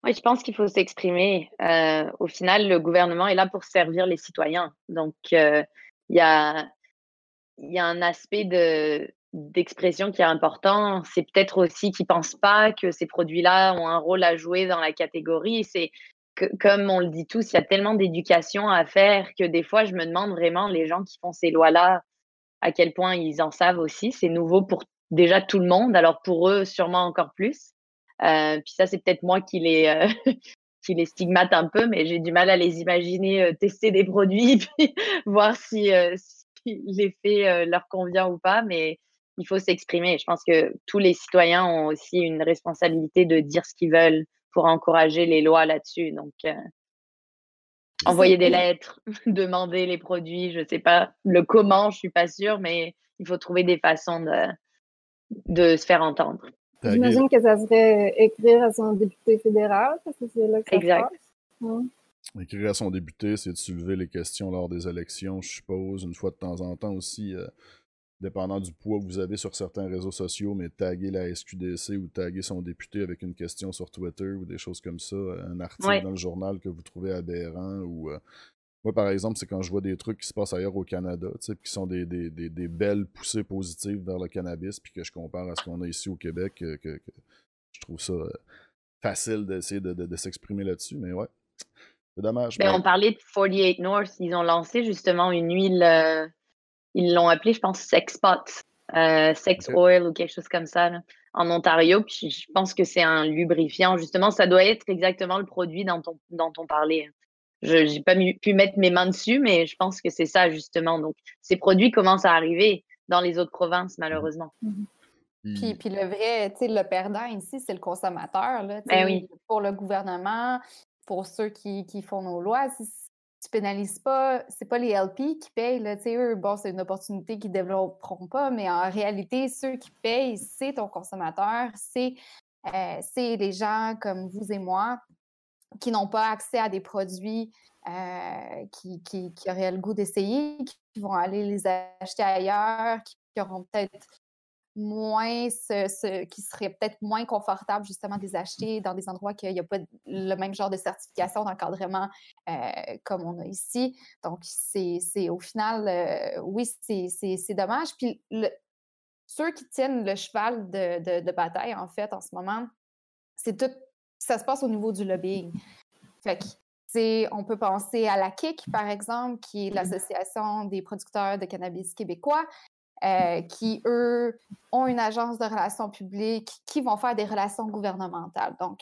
Je pense qu'il faut s'exprimer. Euh, au final, le gouvernement est là pour servir les citoyens. Donc, euh, il y, a, un aspect de, d'expression qui est important. C'est peut-être aussi qu'ils ne pensent pas que ces produits-là ont un rôle à jouer dans la catégorie. C'est comme on le dit tous, il y a tellement d'éducation à faire que des fois, je me demande vraiment, les gens qui font ces lois-là, à quel point ils en savent aussi. C'est nouveau pour déjà tout le monde, alors pour eux, sûrement encore plus. Euh, puis ça, c'est peut-être moi qui les, euh, qui les stigmate un peu, mais j'ai du mal à les imaginer euh, tester des produits, puis voir si, si l'effet leur convient ou pas. Mais il faut s'exprimer. Je pense que tous les citoyens ont aussi une responsabilité de dire ce qu'ils veulent pour encourager les lois là-dessus. Donc, envoyer des lettres, demander les produits, je ne sais pas le comment, je ne suis pas sûre, mais il faut trouver des façons de, de se faire entendre. J'imagine que ça serait écrire à son député fédéral, parce que c'est là que ça exact. Écrire à son député, c'est de soulever les questions lors des élections, je suppose, une fois de temps en temps aussi, euh, dépendant du poids que vous avez sur certains réseaux sociaux, mais taguer la SQDC ou taguer son député avec une question sur Twitter ou des choses comme ça, un article dans le journal que vous trouvez aberrant ou euh, moi, par exemple, c'est quand je vois des trucs qui se passent ailleurs au Canada, qui sont des, des, des, belles poussées positives vers le cannabis, puis que je compare à ce qu'on a ici au Québec, que, je trouve ça euh, facile d'essayer de, de, s'exprimer là-dessus, mais ouais, c'est dommage. Ben, on parlait de 48 North, ils ont lancé justement une huile, euh, ils l'ont appelée, je pense, Sex Pot, euh, Sex Oil ou quelque chose comme ça, en Ontario, puis je pense que c'est un lubrifiant, justement, ça doit être exactement le produit dont on, dont on parlait. Je n'ai pas pu mettre mes mains dessus, mais je pense que c'est ça, justement. Donc, ces produits commencent à arriver dans les autres provinces, malheureusement. Mm-hmm. Puis, puis, le vrai, tu sais, le perdant ici, c'est le consommateur. Là, ben oui. Pour le gouvernement, pour ceux qui, qui font nos lois, si tu pénalises pas, c'est pas les LP qui payent. Là, eux, bon, c'est une opportunité qu'ils ne développeront pas, mais en réalité, ceux qui payent, c'est ton consommateur, c'est euh, les gens comme vous et moi qui n'ont pas accès à des produits euh, qui, qui, auraient le goût d'essayer, qui vont aller les acheter ailleurs, qui, auront peut-être moins ce, qui seraient peut-être moins confortables justement de les acheter dans des endroits qu'il n'y a pas le même genre de certification d'encadrement euh, comme on a ici. Donc, c'est au final, euh, oui, c'est dommage. Puis ceux qui tiennent le cheval de, de, de bataille, en fait, en ce moment, c'est tout ça se passe au niveau du lobbying. On peut penser à la KIC, par exemple, qui est l'Association des producteurs de cannabis québécois, euh, qui, eux, ont une agence de relations publiques, qui vont faire des relations gouvernementales. Donc,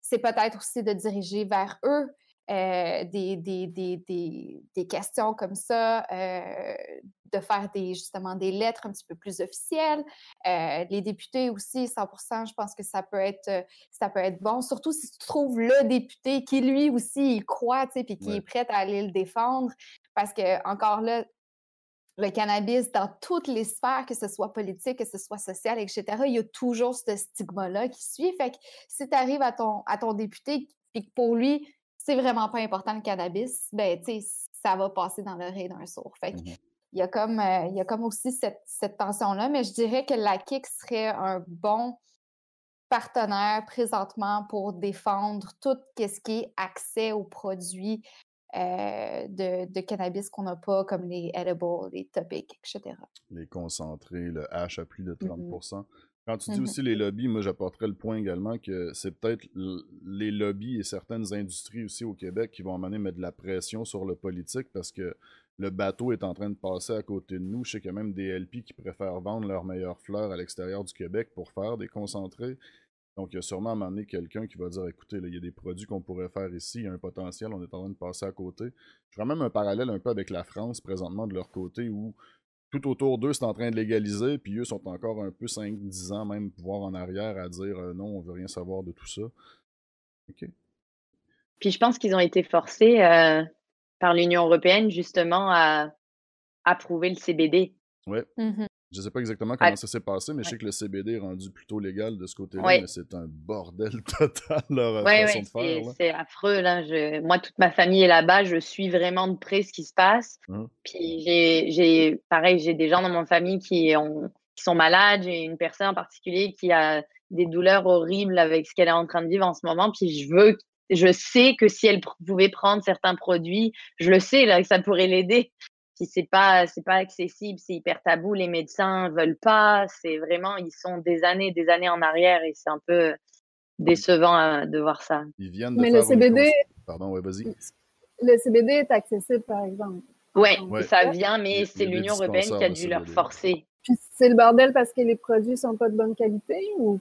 c'est peut-être aussi de diriger vers eux euh, des, questions comme ça, euh, de faire des, justement des lettres un petit peu plus officielles. Euh, les députés aussi, 100 je pense que ça peut être, ça peut être bon, surtout si tu trouves le député qui lui aussi y croit, tu sais, puis qui est prêt à aller le défendre. Parce que, encore là, le cannabis dans toutes les sphères, que ce soit politique, que ce soit social, etc., il y a toujours ce stigma-là qui suit. Fait que si tu arrives à ton, à ton député, puis que pour lui, c'est vraiment pas important le cannabis, ben, tu sais, ça va passer dans l'oreille d'un sourd. Fait Mmh il y a comme, euh, il y a comme aussi cette, cette tension-là, mais je dirais que la KIC serait un bon partenaire présentement pour défendre tout ce qui est accès aux produits euh, de, de cannabis qu'on n'a pas, comme les edibles, les topics, etc. Les concentrés, le hash à plus de 30 Mhm. Quand tu dis Mhm. aussi les lobbies, moi j'apporterais le point également que c'est peut-être les lobbies et certaines industries aussi au Québec qui vont amener mettre de la pression sur le politique parce que le bateau est en train de passer à côté de nous. Je sais qu'il y a même des LP qui préfèrent vendre leurs meilleures fleurs à l'extérieur du Québec pour faire des concentrés. Donc, il y a sûrement à un quelqu'un qui va dire écoutez, il y a des produits qu'on pourrait faire ici, il y a un potentiel, on est en train de passer à côté. Je ferais même un parallèle un peu avec la France présentement de leur côté où tout autour d'eux, c'est en train de légaliser, puis eux sont encore un peu 5-10 ans, même voire en arrière, à dire euh, non, on veut rien savoir de tout ça. OK. Puis je pense qu'ils ont été forcés euh, par l'Union européenne justement à approuver le CBD. Ouais. Mhm. Je sais pas exactement comment ça s'est passé, mais je sais Ouais. que le CBD est rendu plutôt légal de ce côté-là, Ouais. mais c'est un bordel total leur euh, Oui, façon oui, de faire. c'est affreux. Là. Je, moi, toute ma famille est là-bas. Je suis vraiment de près ce qui se passe. Hein. Puis j'ai, j'ai, pareil, j'ai des gens dans mon famille qui, ont, qui sont malades. J'ai une personne en particulier qui a des douleurs horribles avec ce qu'elle est en train de vivre en ce moment. Puis je veux, je sais que si elle pr- pouvait prendre certains produits, je le sais là, que ça pourrait l'aider. Puis c'est pas, c'est pas accessible, c'est hyper tabou. Les médecins veulent pas. C'est vraiment, ils sont des années, des années en arrière et c'est un peu décevant euh, de voir ça. Ils viennent de Mais faire le CBD, Pardon, ouais, vas-y. le CBD est accessible, par exemple. Ouais, Ouais. ça vient, mais c'est l'Union européenne qui a dû leur forcer. Puis c'est le bordel parce que les produits sont pas de bonne qualité ou?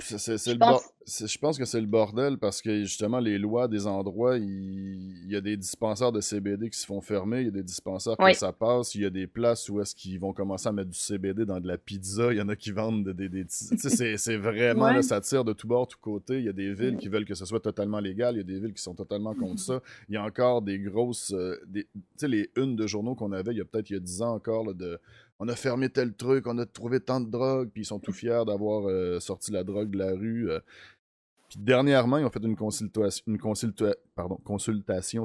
C'est- Je pense- c'est- je pense que c'est le bordel parce que justement, les lois des endroits, il, il y a des dispensaires de CBD qui se font fermer, il y a des dispensaires Oui. que ça passe, il y a des places où est-ce qu'ils vont commencer à mettre du CBD dans de la pizza, il y en a qui vendent de- des. des, petits- tu sais, c'est- vraiment, Ouais. là, ça tire de tous bords, tous côtés. Il y a des villes qui veulent que ce soit totalement légal, il y a des villes qui sont totalement contre ça. Il y a encore des grosses. euh, des- tu sais, les unes de journaux qu'on avait, il y a peut-être il y a 10 ans encore, là, de on a fermé tel truc, on a trouvé tant de drogue, puis ils sont tout fiers d'avoir euh, sorti la drogue de la rue. euh. Puis dernièrement, ils ont fait une, consultation,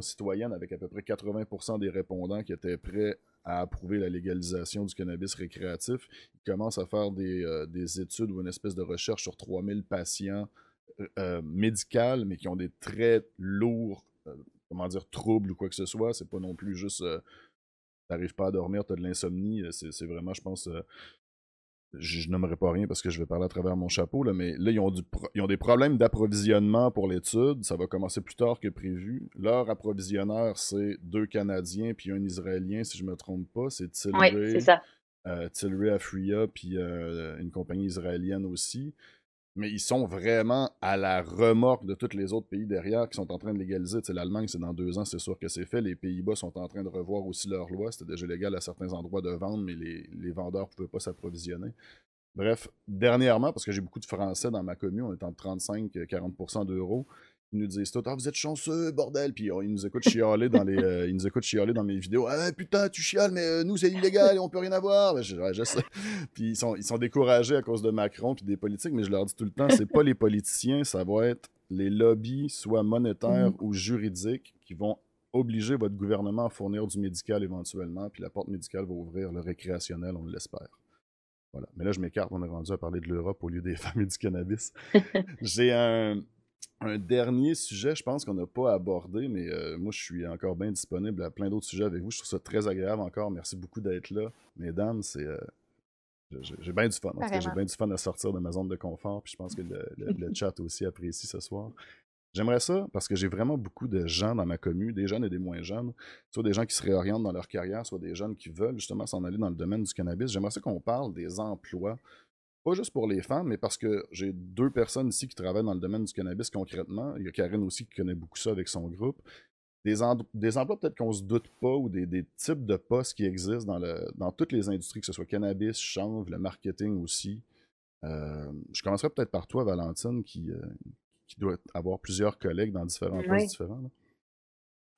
citoyenne avec à peu près 80% des répondants qui étaient prêts à approuver la légalisation du cannabis récréatif. Ils commencent à faire des, euh, des études ou une espèce de recherche sur 3000 patients médicales, mais qui ont des très lourds, comment dire, troubles ou quoi que ce soit. C'est pas non plus juste t'arrives pas à dormir, t'as de l'insomnie. euh, C'est c'est vraiment, je pense, euh, je, je nommerai pas rien parce que je vais parler à travers mon chapeau, là, mais là, ils ont, du pro- ils ont des problèmes d'approvisionnement pour l'étude. Ça va commencer plus tard que prévu. Leur approvisionneur, c'est deux Canadiens puis un Israélien, si je me trompe pas. C'est Tilray, Oui, c'est ça. euh, Tilray Afria, puis euh, une compagnie israélienne aussi. Mais ils sont vraiment à la remorque de tous les autres pays derrière qui sont en train de légaliser. Tu sais, L'Allemagne, c'est dans deux ans, c'est sûr que c'est fait. Les Pays-Bas sont en train de revoir aussi leurs lois. C'était déjà légal à certains endroits de vendre, mais les, vendeurs ne pouvaient pas s'approvisionner. Bref, dernièrement, parce que j'ai beaucoup de Français dans ma commune, on est entre 35-40% d'euros, ils nous disent tout, ah, vous êtes chanceux, bordel. Puis oh, ils nous écoutent chialer dans les, euh, ils nous écoutent chialer dans mes vidéos. Ah putain, tu chiales, mais euh, nous c'est illégal et on peut rien avoir. Ben, je, ouais, je sais. Puis ils sont, ils sont découragés à cause de Macron puis des politiques, mais je leur dis tout le temps, c'est pas les politiciens, ça va être les lobbies, soit monétaires ou juridiques, qui vont obliger votre gouvernement à fournir du médical éventuellement, puis la porte médicale va ouvrir le récréationnel, on l'espère. Voilà. Mais là, je m'écarte, on est rendu à parler de l'Europe au lieu des femmes et du cannabis. J'ai un, un dernier sujet, je pense qu'on n'a pas abordé, mais euh, moi, je suis encore bien disponible à plein d'autres sujets avec vous. Je trouve ça très agréable encore. Merci beaucoup d'être là. Mesdames, c'est. euh, j'ai bien du fun. J'ai bien du fun à sortir de ma zone de confort. Puis je pense que le, le- le chat aussi apprécie ce soir. J'aimerais ça parce que j'ai vraiment beaucoup de gens dans ma commune, des jeunes et des moins jeunes, soit des gens qui se réorientent dans leur carrière, soit des jeunes qui veulent justement s'en aller dans le domaine du cannabis. J'aimerais ça qu'on parle des emplois, pas juste pour les femmes, mais parce que j'ai deux personnes ici qui travaillent dans le domaine du cannabis concrètement. Il y a Karine aussi qui connaît beaucoup ça avec son groupe. Des, emplois peut-être qu'on se doute pas ou des, des types de postes qui existent dans, le, dans toutes les industries, que ce soit cannabis, chanvre, le marketing aussi. Euh, je commencerai peut-être par toi, Valentine, qui, euh, qui doit avoir plusieurs collègues dans différents Oui. postes différents. là.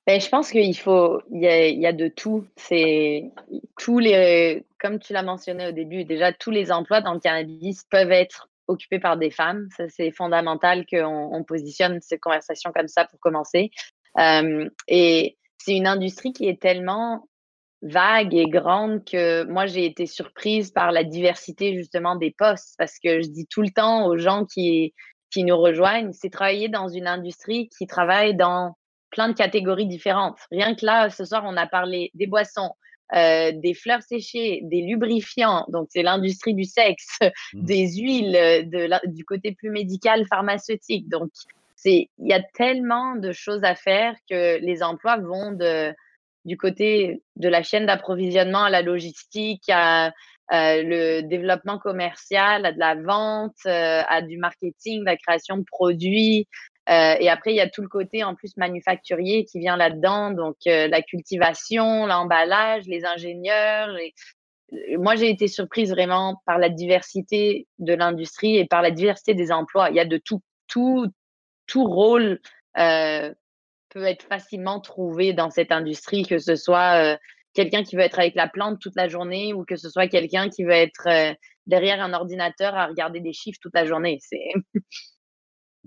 Ben, je pense qu'il faut, il y a, il y a de tout. C'est tous les, comme tu l'as mentionné au début, déjà tous les emplois dans le cannabis peuvent être occupés par des femmes. Ça, c'est fondamental qu'on on positionne cette conversation comme ça pour commencer. et c'est une industrie qui est tellement vague et grande que moi, j'ai été surprise par la diversité justement des postes parce que je dis tout le temps aux gens qui, qui nous rejoignent, c'est travailler dans une industrie qui travaille dans plein de catégories différentes. Rien que là, ce soir, on a parlé des boissons, euh, des fleurs séchées, des lubrifiants, donc c'est l'industrie du sexe, mmh. des huiles, de du côté plus médical, pharmaceutique. Donc, il y a tellement de choses à faire que les emplois vont de, du côté de la chaîne d'approvisionnement à la logistique, à, le développement commercial, à de la vente, euh, à du marketing, la création de produits. Euh, et après, il y a tout le côté en plus manufacturier qui vient là-dedans, donc euh, la cultivation, l'emballage, les ingénieurs. Moi, j'ai été surprise vraiment par la diversité de l'industrie et par la diversité des emplois. Il y a de tout, tout, tout rôle peut être facilement trouvé dans cette industrie, que ce soit quelqu'un qui veut être avec la plante toute la journée ou que ce soit quelqu'un qui veut être derrière un ordinateur à regarder des chiffres toute la journée. C'est...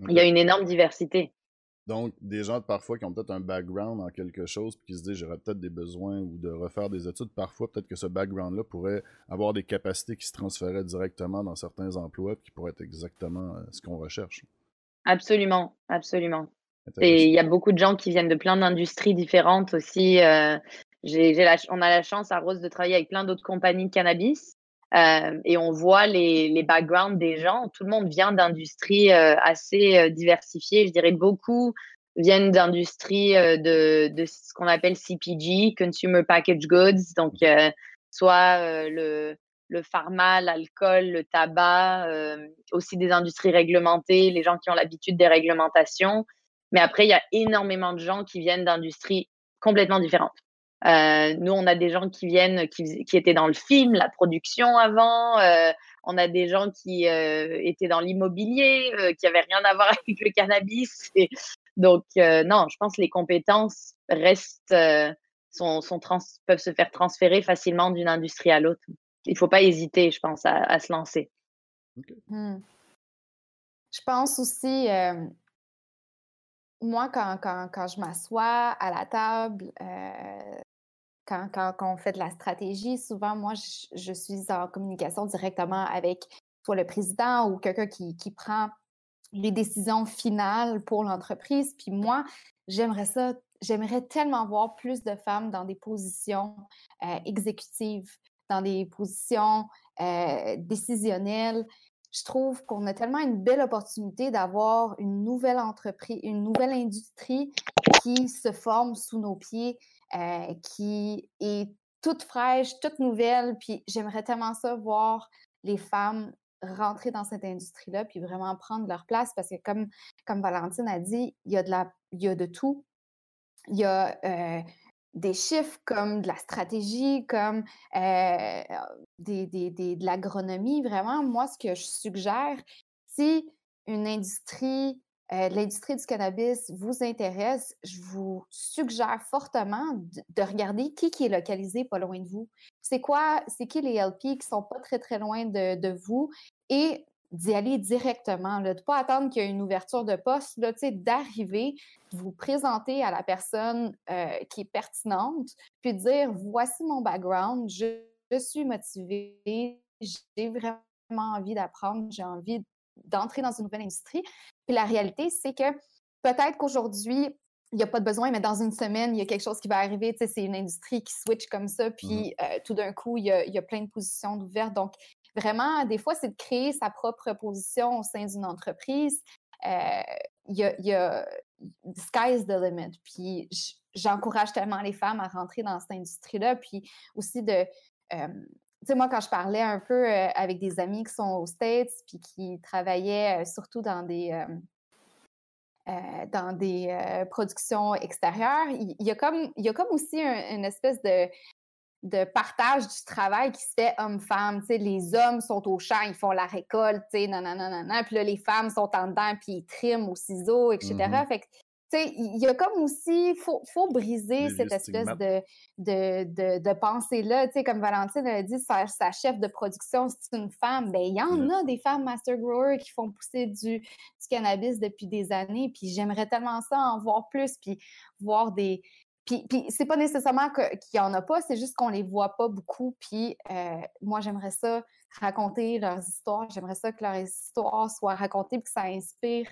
Il y a une énorme diversité. Donc, des gens parfois qui ont peut-être un background en quelque chose, puis qui se disent j'aurais peut-être des besoins ou de refaire des études, parfois peut-être que ce background-là pourrait avoir des capacités qui se transféraient directement dans certains emplois, qui pourraient être exactement ce qu'on recherche. Absolument, absolument. Et il y a beaucoup de gens qui viennent de plein d'industries différentes aussi. Euh, on a la chance à Rose de travailler avec plein d'autres compagnies de cannabis. Euh, et on voit les, les, backgrounds des gens. Tout le monde vient d'industries euh, assez diversifiées. Je dirais beaucoup viennent d'industries de, de, ce qu'on appelle CPG, Consumer Package Goods. Donc, soit le, le pharma, l'alcool, le tabac, aussi des industries réglementées, les gens qui ont l'habitude des réglementations. Mais après, il y a énormément de gens qui viennent d'industries complètement différentes. Euh, nous, on a des gens qui viennent, qui, qui, étaient dans le film, la production avant. Euh, on a des gens qui euh, étaient dans l'immobilier, euh, qui n'avaient rien à voir avec le cannabis. Et donc, euh, non, je pense que les compétences restent, sont, sont trans, peuvent se faire transférer facilement d'une industrie à l'autre. Il ne faut pas hésiter, je pense, à, à se lancer. Mmh. Je pense aussi, moi, quand, quand, quand je m'assois à la table, euh, quand, quand, quand, on fait de la stratégie, souvent, moi, je, suis en communication directement avec soit le président ou quelqu'un qui, qui prend les décisions finales pour l'entreprise. Puis moi, j'aimerais ça, j'aimerais tellement voir plus de femmes dans des positions euh, exécutives, dans des positions euh, décisionnelles je trouve qu'on a tellement une belle opportunité d'avoir une nouvelle entreprise, une nouvelle industrie qui se forme sous nos pieds, euh, qui est toute fraîche, toute nouvelle. Puis j'aimerais tellement ça voir les femmes rentrer dans cette industrie-là, puis vraiment prendre leur place, parce que comme, Valentine a dit, il y a de, la, il y a de tout. Il y a euh, des chiffres comme de la stratégie, comme euh, de l'agronomie. Vraiment, moi, ce que je suggère, si une industrie, euh, l'industrie du cannabis vous intéresse, je vous suggère fortement de, regarder qui, qui est localisé pas loin de vous. C'est quoi, c'est qui les LP qui sont pas très, très loin de, vous? Et d'y aller directement, de ne pas attendre qu'il y ait une ouverture de poste, d'arriver, de vous présenter à la personne euh, qui est pertinente, puis de dire voici mon background, je, suis motivée, j'ai vraiment envie d'apprendre, j'ai envie d'entrer dans une nouvelle industrie. Puis la réalité, c'est que peut-être qu'aujourd'hui, il n'y a pas de besoin, mais dans une semaine, il y a quelque chose qui va arriver. c'est une industrie qui switch comme ça, mmh puis euh, tout d'un coup, il y, a, il y, a, plein de positions ouvertes. Donc, vraiment, des fois, c'est de créer sa propre position au sein d'une entreprise. Euh, il y, a, sky is the limit. Puis j'encourage tellement les femmes à rentrer dans cette industrie-là. Puis aussi de. Euh, tu sais, moi, quand je parlais un peu euh, avec des amis qui sont aux States, puis qui travaillaient surtout dans des. dans des productions extérieures, il, y, a comme, il y a comme aussi une espèce de, de partage du travail qui se fait homme-femme. Les hommes sont au champ, ils font la récolte, non, non, non, non, Puis là, les femmes sont en dedans, puis ils triment au ciseau, etc. Fait il y a comme aussi, il faut, faut, briser cette espèce de, de, de, pensée-là. Comme Valentine a dit, sa, chef de production, c'est une femme. Ben, il y en a des femmes master growers qui font pousser du, du cannabis depuis des années. Puis j'aimerais tellement ça en voir plus, puis voir des. Puis, puis c'est pas nécessairement qu'il n'y en a pas, c'est juste qu'on les voit pas beaucoup. Puis euh, moi, j'aimerais ça raconter leurs histoires. J'aimerais ça que leurs histoires soient racontées, puis que ça inspire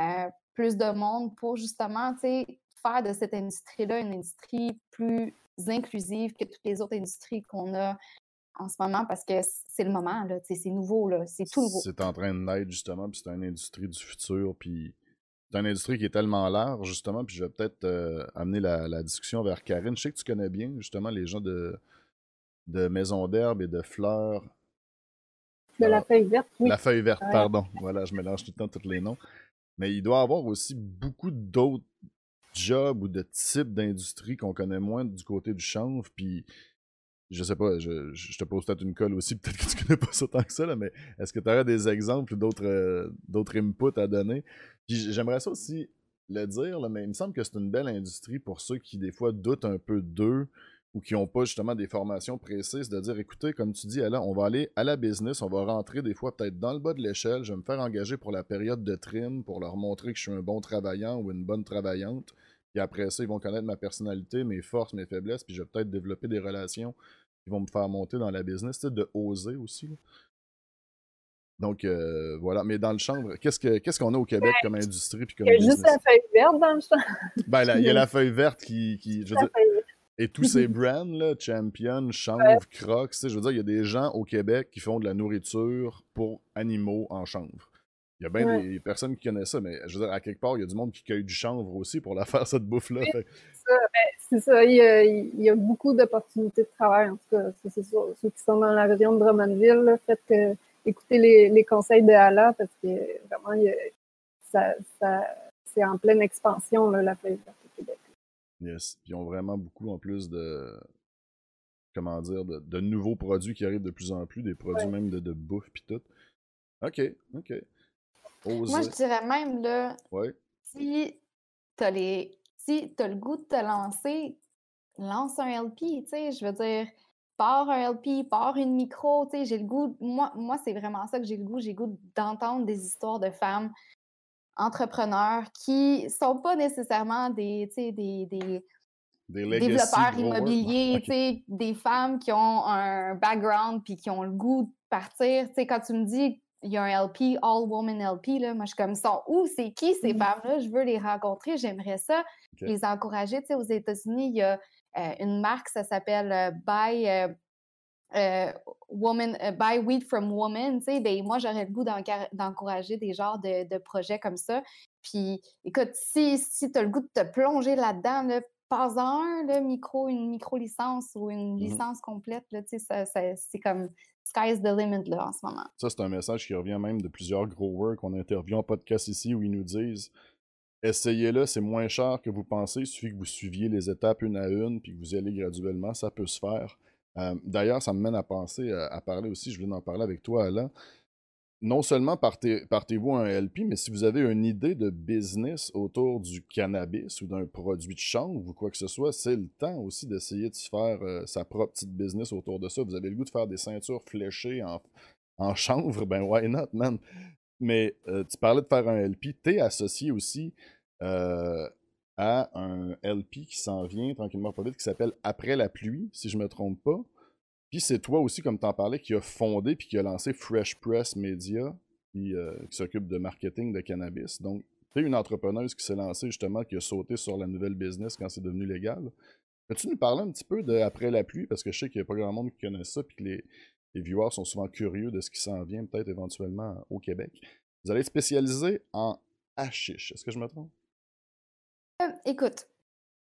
euh, plus de monde pour justement faire de cette industrie-là une industrie plus inclusive que toutes les autres industries qu'on a en ce moment parce que c'est le moment, là, c'est nouveau, là, c'est tout nouveau. C'est en train de naître justement, puis c'est une industrie du futur, puis c'est une industrie qui est tellement large justement, puis je vais peut-être euh, amener la, discussion vers Karine. Je sais que tu connais bien justement les gens de, de Maison d'Herbe et de Fleurs. De la feuille verte, oui. La feuille verte, pardon. Voilà, je mélange tout le temps tous les noms. Mais il doit avoir aussi beaucoup d'autres jobs ou de types d'industries qu'on connaît moins du côté du chanvre. Puis, je sais pas, je, te pose peut-être une colle aussi, peut-être que tu connais pas ça tant que ça, mais est-ce que tu aurais des exemples ou d'autres, euh, d'autres inputs à donner? Puis j'aimerais ça aussi le dire, mais il me semble que c'est une belle industrie pour ceux qui, des fois, doutent un peu d'eux ou qui n'ont pas justement des formations précises, de dire écoutez, comme tu dis, là, on va aller à la business, on va rentrer des fois peut-être dans le bas de l'échelle, je vais me faire engager pour la période de trim, pour leur montrer que je suis un bon travaillant ou une bonne travaillante. Puis après ça, ils vont connaître ma personnalité, mes forces, mes faiblesses, puis je vais peut-être développer des relations qui vont me faire monter dans la business, tu sais, de oser aussi. Donc euh, voilà, mais dans le chambre, qu'est-ce qu'on a au Québec comme industrie puis comme Il y a juste la feuille verte dans le chambre. Ben, il y a la feuille verte qui, qui je veux dire, et tous ces brands, là, Champion, Chanvre, Crocs, je veux dire, il y a des gens au Québec qui font de la nourriture pour animaux en chanvre. Il y a bien des personnes qui connaissent ça, mais je veux dire, à quelque part, il y a du monde qui cueille du chanvre aussi pour la faire, cette bouffe-là. Ben, c'est ça, il, y a, beaucoup d'opportunités de travail, en tout cas. C'est sûr, ceux qui sont dans la région de Drummondville, faites euh, écouter les, conseils de Hala parce que vraiment, ça, c'est en pleine expansion, là, la feuille. Yes. Puis ils ont vraiment beaucoup en plus de comment dire de, nouveaux produits qui arrivent de plus en plus, des produits même de, de bouffe puis tout. OK, OK. Moi je dirais même là si t'as les si t'as le goût de te lancer, lance un LP, tu sais, je veux dire pars un LP, pars une micro, tu sais, j'ai le goût moi moi c'est vraiment ça que j'ai le goût, j'ai le goût d'entendre des histoires de femmes entrepreneurs qui sont pas nécessairement des, des, des, développeurs immobiliers, des femmes qui ont un background puis qui ont le goût de partir. quand tu me dis il y a un LP, All Woman LP, là, moi je suis comme ça. Où? C'est qui ces mmh. femmes-là? Je veux les rencontrer, j'aimerais ça, les encourager. aux États-Unis, il y a euh, une marque, ça s'appelle euh, Buy. Euh, euh, woman, euh, buy weed from woman, tu sais, ben, moi, j'aurais le goût d'encourager des genres de, projets comme ça. Puis, écoute, si, si tu as le goût de te plonger là-dedans, là, pas un, là, micro, une micro-licence ou une mmh licence complète, là, tu sais, c'est comme sky's the limit, là, en ce moment. Ça, c'est un message qui revient même de plusieurs growers qu'on a interviewés en podcast ici où ils nous disent essayez-le, c'est moins cher que vous pensez, il suffit que vous suiviez les étapes une à une puis que vous y allez graduellement, ça peut se faire. Euh, d'ailleurs, ça me mène à penser, euh, à, parler aussi, je voulais en parler avec toi, Alain. Non seulement partez, vous un LP, mais si vous avez une idée de business autour du cannabis ou d'un produit de chanvre ou quoi que ce soit, c'est le temps aussi d'essayer de se faire euh, sa propre petite business autour de ça. Vous avez le goût de faire des ceintures fléchées en, en chanvre, ben why not, man? Mais tu parlais de faire un LP, t'es associé aussi à un LP qui s'en vient tranquillement pas vite qui s'appelle Après la pluie, si je me trompe pas. Puis c'est toi aussi, comme tu en parlais, qui a fondé puis qui a lancé Fresh Press Media, qui, euh, s'occupe de marketing de cannabis. Donc, tu es une entrepreneuse qui s'est lancée justement, qui a sauté sur la nouvelle business quand c'est devenu légal. Peux-tu nous parler un petit peu de Après la pluie, parce que je sais qu'il n'y a pas grand monde qui connaît ça, puis que les, les viewers sont souvent curieux de ce qui s'en vient peut-être éventuellement au Québec. Vous allez être spécialisé en hashish. Est-ce que je me trompe? Euh, écoute,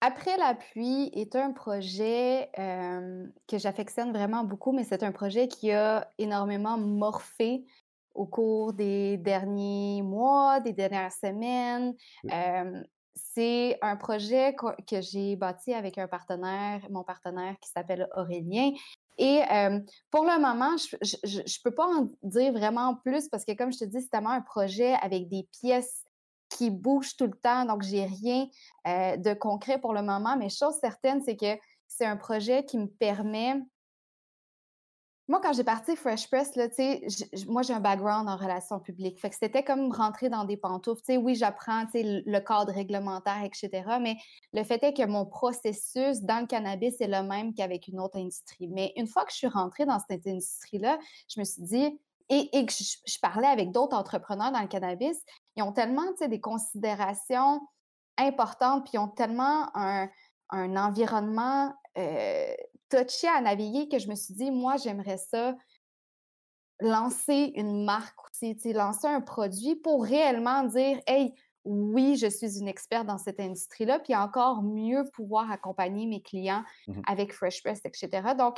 Après la pluie est un projet que j'affectionne vraiment beaucoup, mais c'est un projet qui a énormément morphé au cours des derniers mois, des dernières semaines. c'est un projet que, j'ai bâti avec un partenaire, mon partenaire qui s'appelle Aurélien. Et pour le moment, je ne peux pas en dire vraiment plus parce que, comme je te dis, c'est tellement un projet avec des pièces qui bouge tout le temps, donc j'ai rien de concret pour le moment. Mais chose certaine, c'est que c'est un projet qui me permet moi, quand j'ai parti Fresh Press, là, moi, j'ai un background en relations publiques. Fait que c'était comme rentrer dans des pantoufles. sais, oui, j'apprends le cadre réglementaire, etc. Mais le fait est que mon processus dans le cannabis est le même qu'avec une autre industrie. Mais une fois que je suis rentrée dans cette industrie-là, je me suis dit, et, que je, parlais avec d'autres entrepreneurs dans le cannabis, ils ont tellement des considérations importantes, puis ils ont tellement un, un environnement euh, touché à naviguer que je me suis dit, moi, j'aimerais ça lancer une marque aussi, lancer un produit pour réellement dire, hey, oui, je suis une experte dans cette industrie-là, puis encore mieux pouvoir accompagner mes clients mmh avec Fresh Press, etc. Donc,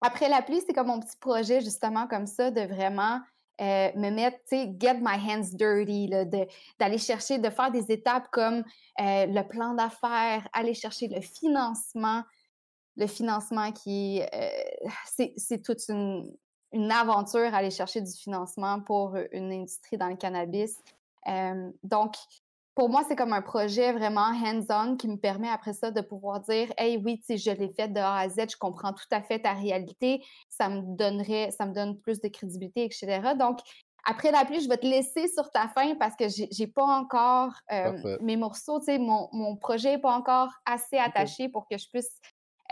après la pluie, c'est comme mon petit projet, justement, comme ça, de vraiment euh, me mettre, tu sais, get my hands dirty, d'aller chercher, de faire des étapes comme euh, le plan d'affaires, aller chercher le financement, le financement qui, euh, c'est toute une, une, aventure aller chercher du financement pour une industrie dans le cannabis. donc, pour moi, c'est comme un projet vraiment hands-on qui me permet après ça de pouvoir dire Hey, oui, je l'ai fait de A à Z, je comprends tout à fait ta réalité, ça me donnerait, ça me donne plus de crédibilité, etc. Donc, après la pluie, je vais te laisser sur ta fin parce que j'ai pas encore mes morceaux, mon, mon projet n'est pas encore assez attaché pour que je puisse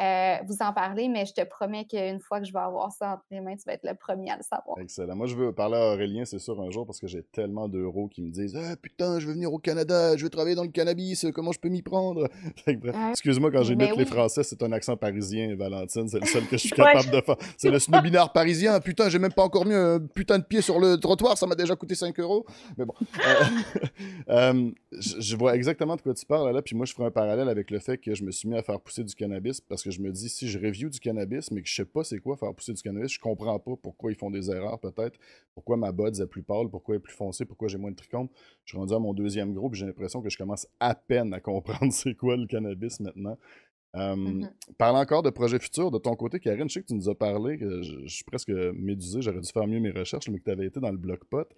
euh, vous en parler, mais je te promets qu'une fois que je vais avoir ça entre les mains, tu vas être le premier à le savoir. Excellent. Moi, je veux parler à Aurélien, c'est sûr, un jour, parce que j'ai tellement d'euros qui me disent Ah putain, je veux venir au Canada, je veux travailler dans le cannabis, comment je peux m'y prendre? Excuse-moi, quand j'ai ben les Français, c'est un accent parisien, Valentine, c'est le seul que je suis capable de faire. C'est le snobinard parisien. Putain, j'ai même pas encore mis un putain de pied sur le trottoir, ça m'a déjà coûté 5 euros. Mais bon. Euh, euh, je, vois exactement de quoi tu parles là, puis moi, je ferai un parallèle avec le fait que je me suis mis à faire pousser du cannabis parce que je me dis, si je review du cannabis, mais que je sais pas c'est quoi faire pousser du cannabis, je comprends pas pourquoi ils font des erreurs, peut-être. Pourquoi ma bud est plus pâle, pourquoi elle est plus foncée, pourquoi j'ai moins de trichomes. Je suis rendu à mon deuxième groupe, j'ai l'impression que je commence à peine à comprendre c'est quoi le cannabis maintenant. Mm-hmm. Parlant encore de projets futurs, de ton côté, Karine, je sais que tu nous as parlé, que je, suis presque médusé, j'aurais dû faire mieux mes recherches, mais que tu avais été dans le bloc pot.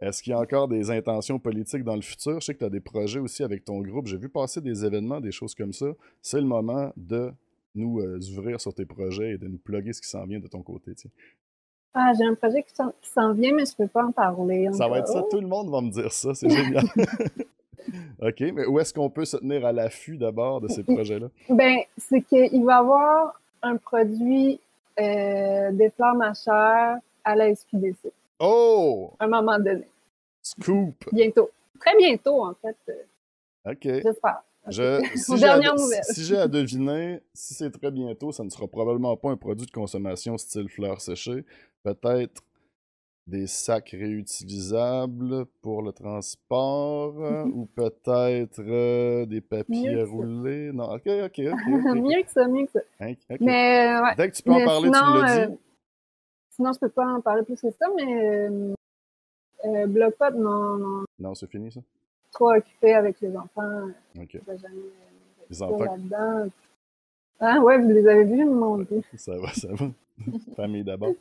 Est-ce qu'il y a encore des intentions politiques dans le futur? Je sais que tu as des projets aussi avec ton groupe. J'ai vu passer des événements, des choses comme ça. C'est le moment de nous euh, ouvrir sur tes projets et de nous plugger ce qui s'en vient de ton côté. Ah, j'ai un projet qui s'en vient, mais je ne peux pas en parler. Ça va être ça, tout le monde va me dire ça, c'est génial. OK, mais où est-ce qu'on peut se tenir à l'affût d'abord de ces projets-là? Ben, c'est qu'il va y avoir un produit euh, des fleurs mâcheurs à la SQDC. Oh! À un moment donné. Scoop! Bientôt. Très bientôt, en fait. OK. J'espère. Je, si j'ai à, deviner, si c'est très bientôt, ça ne sera probablement pas un produit de consommation style fleurs séchées. Peut-être des sacs réutilisables pour le transport ou peut-être euh, des papiers roulés. Non, ok, ok, ok. mieux que ça, mieux que ça. Hein, mais, euh, ouais. Dès que tu peux en parler, tu me le dis. Euh, sinon, je peux pas en parler plus que ça, mais euh, Blockpot, non, non. Non, c'est fini ça? Trop occupé avec les enfants. OK. Jamais les enfants. là-dedans. Ah ouais, vous les avez vus, mon Dieu. Ça va, ça va. Famille d'abord.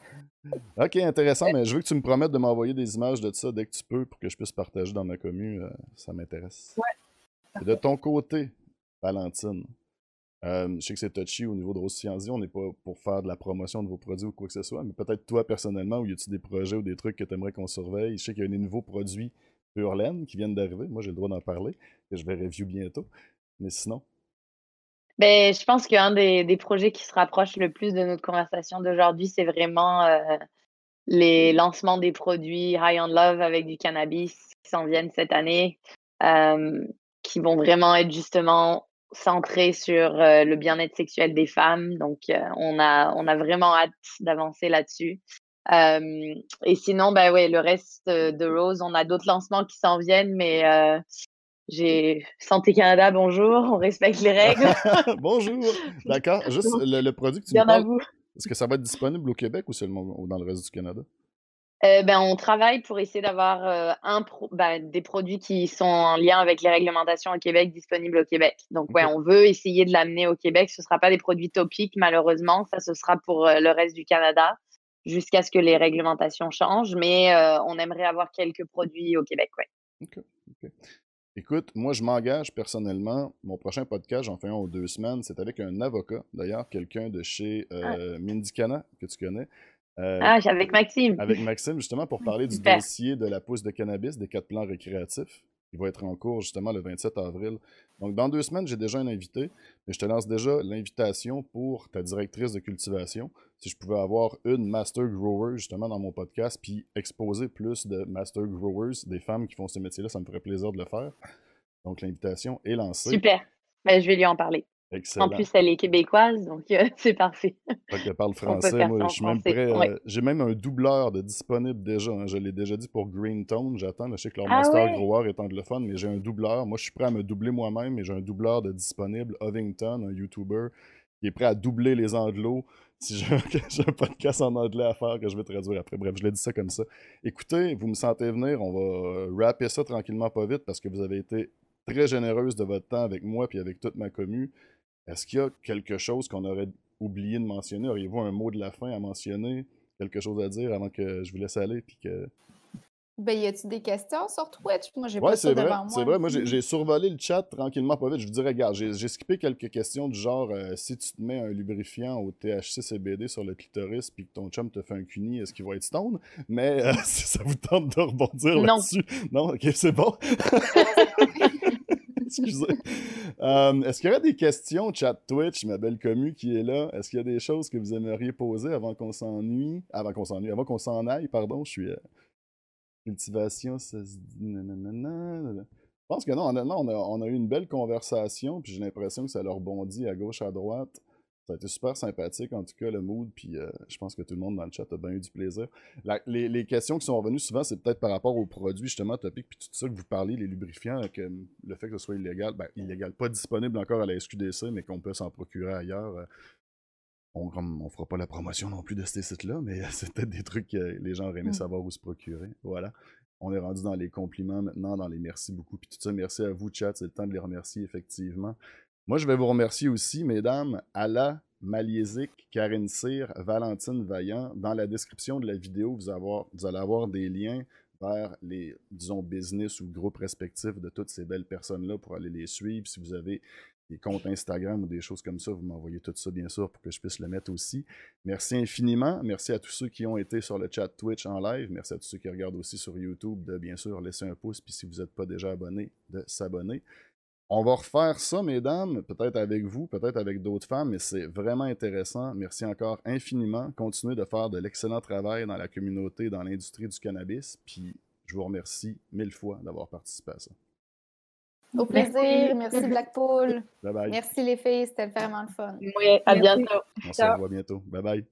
Ok, intéressant, mais je veux que tu me promettes de m'envoyer des images de ça dès que tu peux pour que je puisse partager dans ma commune. Euh, ça m'intéresse. Ouais. de ton côté, Valentine, euh, je sais que c'est touchy au niveau de Rose on n'est pas pour faire de la promotion de vos produits ou quoi que ce soit, mais peut-être toi personnellement, où y a-tu des projets ou des trucs que tu aimerais qu'on surveille? Je sais qu'il y a des nouveaux produits Urlaine qui viennent d'arriver. Moi, j'ai le droit d'en parler, que je vais review bientôt. Mais sinon. Ben, je pense qu'un des, des, projets qui se rapproche le plus de notre conversation d'aujourd'hui, c'est vraiment euh, les lancements des produits High on Love avec du cannabis qui s'en viennent cette année, euh, qui vont vraiment être justement centrés sur euh, le bien-être sexuel des femmes. Donc, on, a, on a vraiment hâte d'avancer là-dessus et sinon, ben ouais, le reste de Rose, on a d'autres lancements qui s'en viennent, mais euh, j'ai Santé Canada, bonjour, on respecte les règles. bonjour, d'accord. Juste le, produit que tu Bien me parles, est-ce que ça va être disponible au Québec ou seulement dans le reste du Canada? Euh, ben, on travaille pour essayer d'avoir euh, un ben, des produits qui sont en lien avec les réglementations au Québec disponibles au Québec. Donc, ouais, on veut essayer de l'amener au Québec. Ce ne sera pas des produits topiques, malheureusement. Ça, ce sera pour le reste du Canada jusqu'à ce que les réglementations changent, mais euh, on aimerait avoir quelques produits au Québec, oui. Écoute, moi, je m'engage personnellement. Mon prochain podcast, j'en fais un ou deux semaines. C'est avec un avocat, d'ailleurs, quelqu'un de chez Ah. euh, Mindicana, que tu connais. Euh, Ah, avec Maxime. avec Maxime, justement, pour parler du dossier de la pousse de cannabis, des quatre plans récréatifs. Il va être en cours, justement, le 27 avril. Donc, dans deux semaines, j'ai déjà un invité, mais je te lance déjà l'invitation pour ta directrice de cultivation. Si je pouvais avoir une master grower, justement, dans mon podcast, puis exposer plus de master growers, des femmes qui font ce métier-là, ça me ferait plaisir de le faire. Donc, l'invitation est lancée. Super. Ben, je vais lui en parler. Excellent. En plus, elle est québécoise, donc euh, c'est parfait. Fait qu'elle parle français. Moi, je suis même prêt. ouais. J'ai même un doubleur de disponible déjà. hein. Je l'ai déjà dit pour Green Tone. J'attends. Je sais que leur Ah master ouais? grower est anglophone, mais j'ai un doubleur. Moi, je suis prêt à me doubler moi-même, mais j'ai un doubleur de disponible. Ovington, un YouTuber, qui est prêt à doubler les anglos. Si j'ai un, j'ai un podcast en anglais à faire que je vais traduire après. Bref, je l'ai dit ça comme ça. Écoutez, vous me sentez venir. On va euh, rapper ça tranquillement, pas vite, parce que vous avez été très généreuse de votre temps avec moi puis avec toute ma commu. Est-ce qu'il y a quelque chose qu'on aurait oublié de mentionner? Auriez-vous un mot de la fin à mentionner? Quelque chose à dire avant que je vous laisse aller? Puis que... Ben, y a-tu des questions sur Twitch? Moi, j'ai Ouais, pas ça vrai. devant moi. C'est vrai. Moi, j'ai survolé le chat tranquillement, pas vite. Je vous dirais, regarde, j'ai j'ai skippé quelques questions du genre euh, si tu te mets un lubrifiant au THC CBD sur le clitoris puis que ton chum te fait un cuni, est-ce qu'il va être stone? Mais euh, si ça vous tente de rebondir Non. là-dessus. Non, ok, c'est bon. Excusez. Euh, Est-ce qu'il y aurait des questions, chat Twitch, ma belle commu qui est là? Est-ce qu'il y a des choses que vous aimeriez poser avant qu'on s'ennuie? Avant qu'on s'ennuie, avant qu'on s'en aille, pardon, je suis. euh, Cultivation, ça se dit. nanana. Je pense que non, honnêtement, on a, on a eu une belle conversation, puis j'ai l'impression que ça leur rebondit à gauche, à droite. Ça a été super sympathique, en tout cas, le mood, puis euh, je pense que tout le monde dans le chat a bien eu du plaisir. La- les, les questions qui sont revenues souvent, c'est peut-être par rapport aux produits, justement, topiques, puis tout ça que vous parlez, les lubrifiants, que le fait que ce soit illégal, ben, illégal, pas disponible encore à la SQDC, mais qu'on peut s'en procurer ailleurs. euh, on, on fera pas la promotion non plus de ces sites-là, mais c'est peut-être des trucs que les gens auraient aimé Mm. savoir où se procurer. Voilà. On est rendu dans les compliments maintenant, dans les merci beaucoup. Puis tout ça, merci à vous, chat. C'est le temps de les remercier, effectivement. Moi, je vais vous remercier aussi, mesdames, Ala, Maliesic, Karine Cyr, Valentine Vaillant. Dans la description de la vidéo, vous, vous allez avoir des liens vers les, disons, business ou groupes respectifs de toutes ces belles personnes-là pour aller les suivre. Si vous avez des comptes Instagram ou des choses comme ça, vous m'envoyez tout ça, bien sûr, pour que je puisse le mettre aussi. Merci infiniment. Merci à tous ceux qui ont été sur le chat Twitch en live. Merci à tous ceux qui regardent aussi sur YouTube de, bien sûr, laisser un pouce. Puis si vous n'êtes pas déjà abonné, de s'abonner. On va refaire ça, mesdames, peut-être avec vous, peut-être avec d'autres femmes, mais c'est vraiment intéressant. Merci encore infiniment. Continuez de faire de l'excellent travail dans la communauté, dans l'industrie du cannabis. Puis je vous remercie mille fois d'avoir participé à ça. Au plaisir. Merci, Blackpool. Bye bye. Merci les filles, c'était vraiment le fun. Oui, à Merci. bientôt. On se revoit bientôt. Bye bye.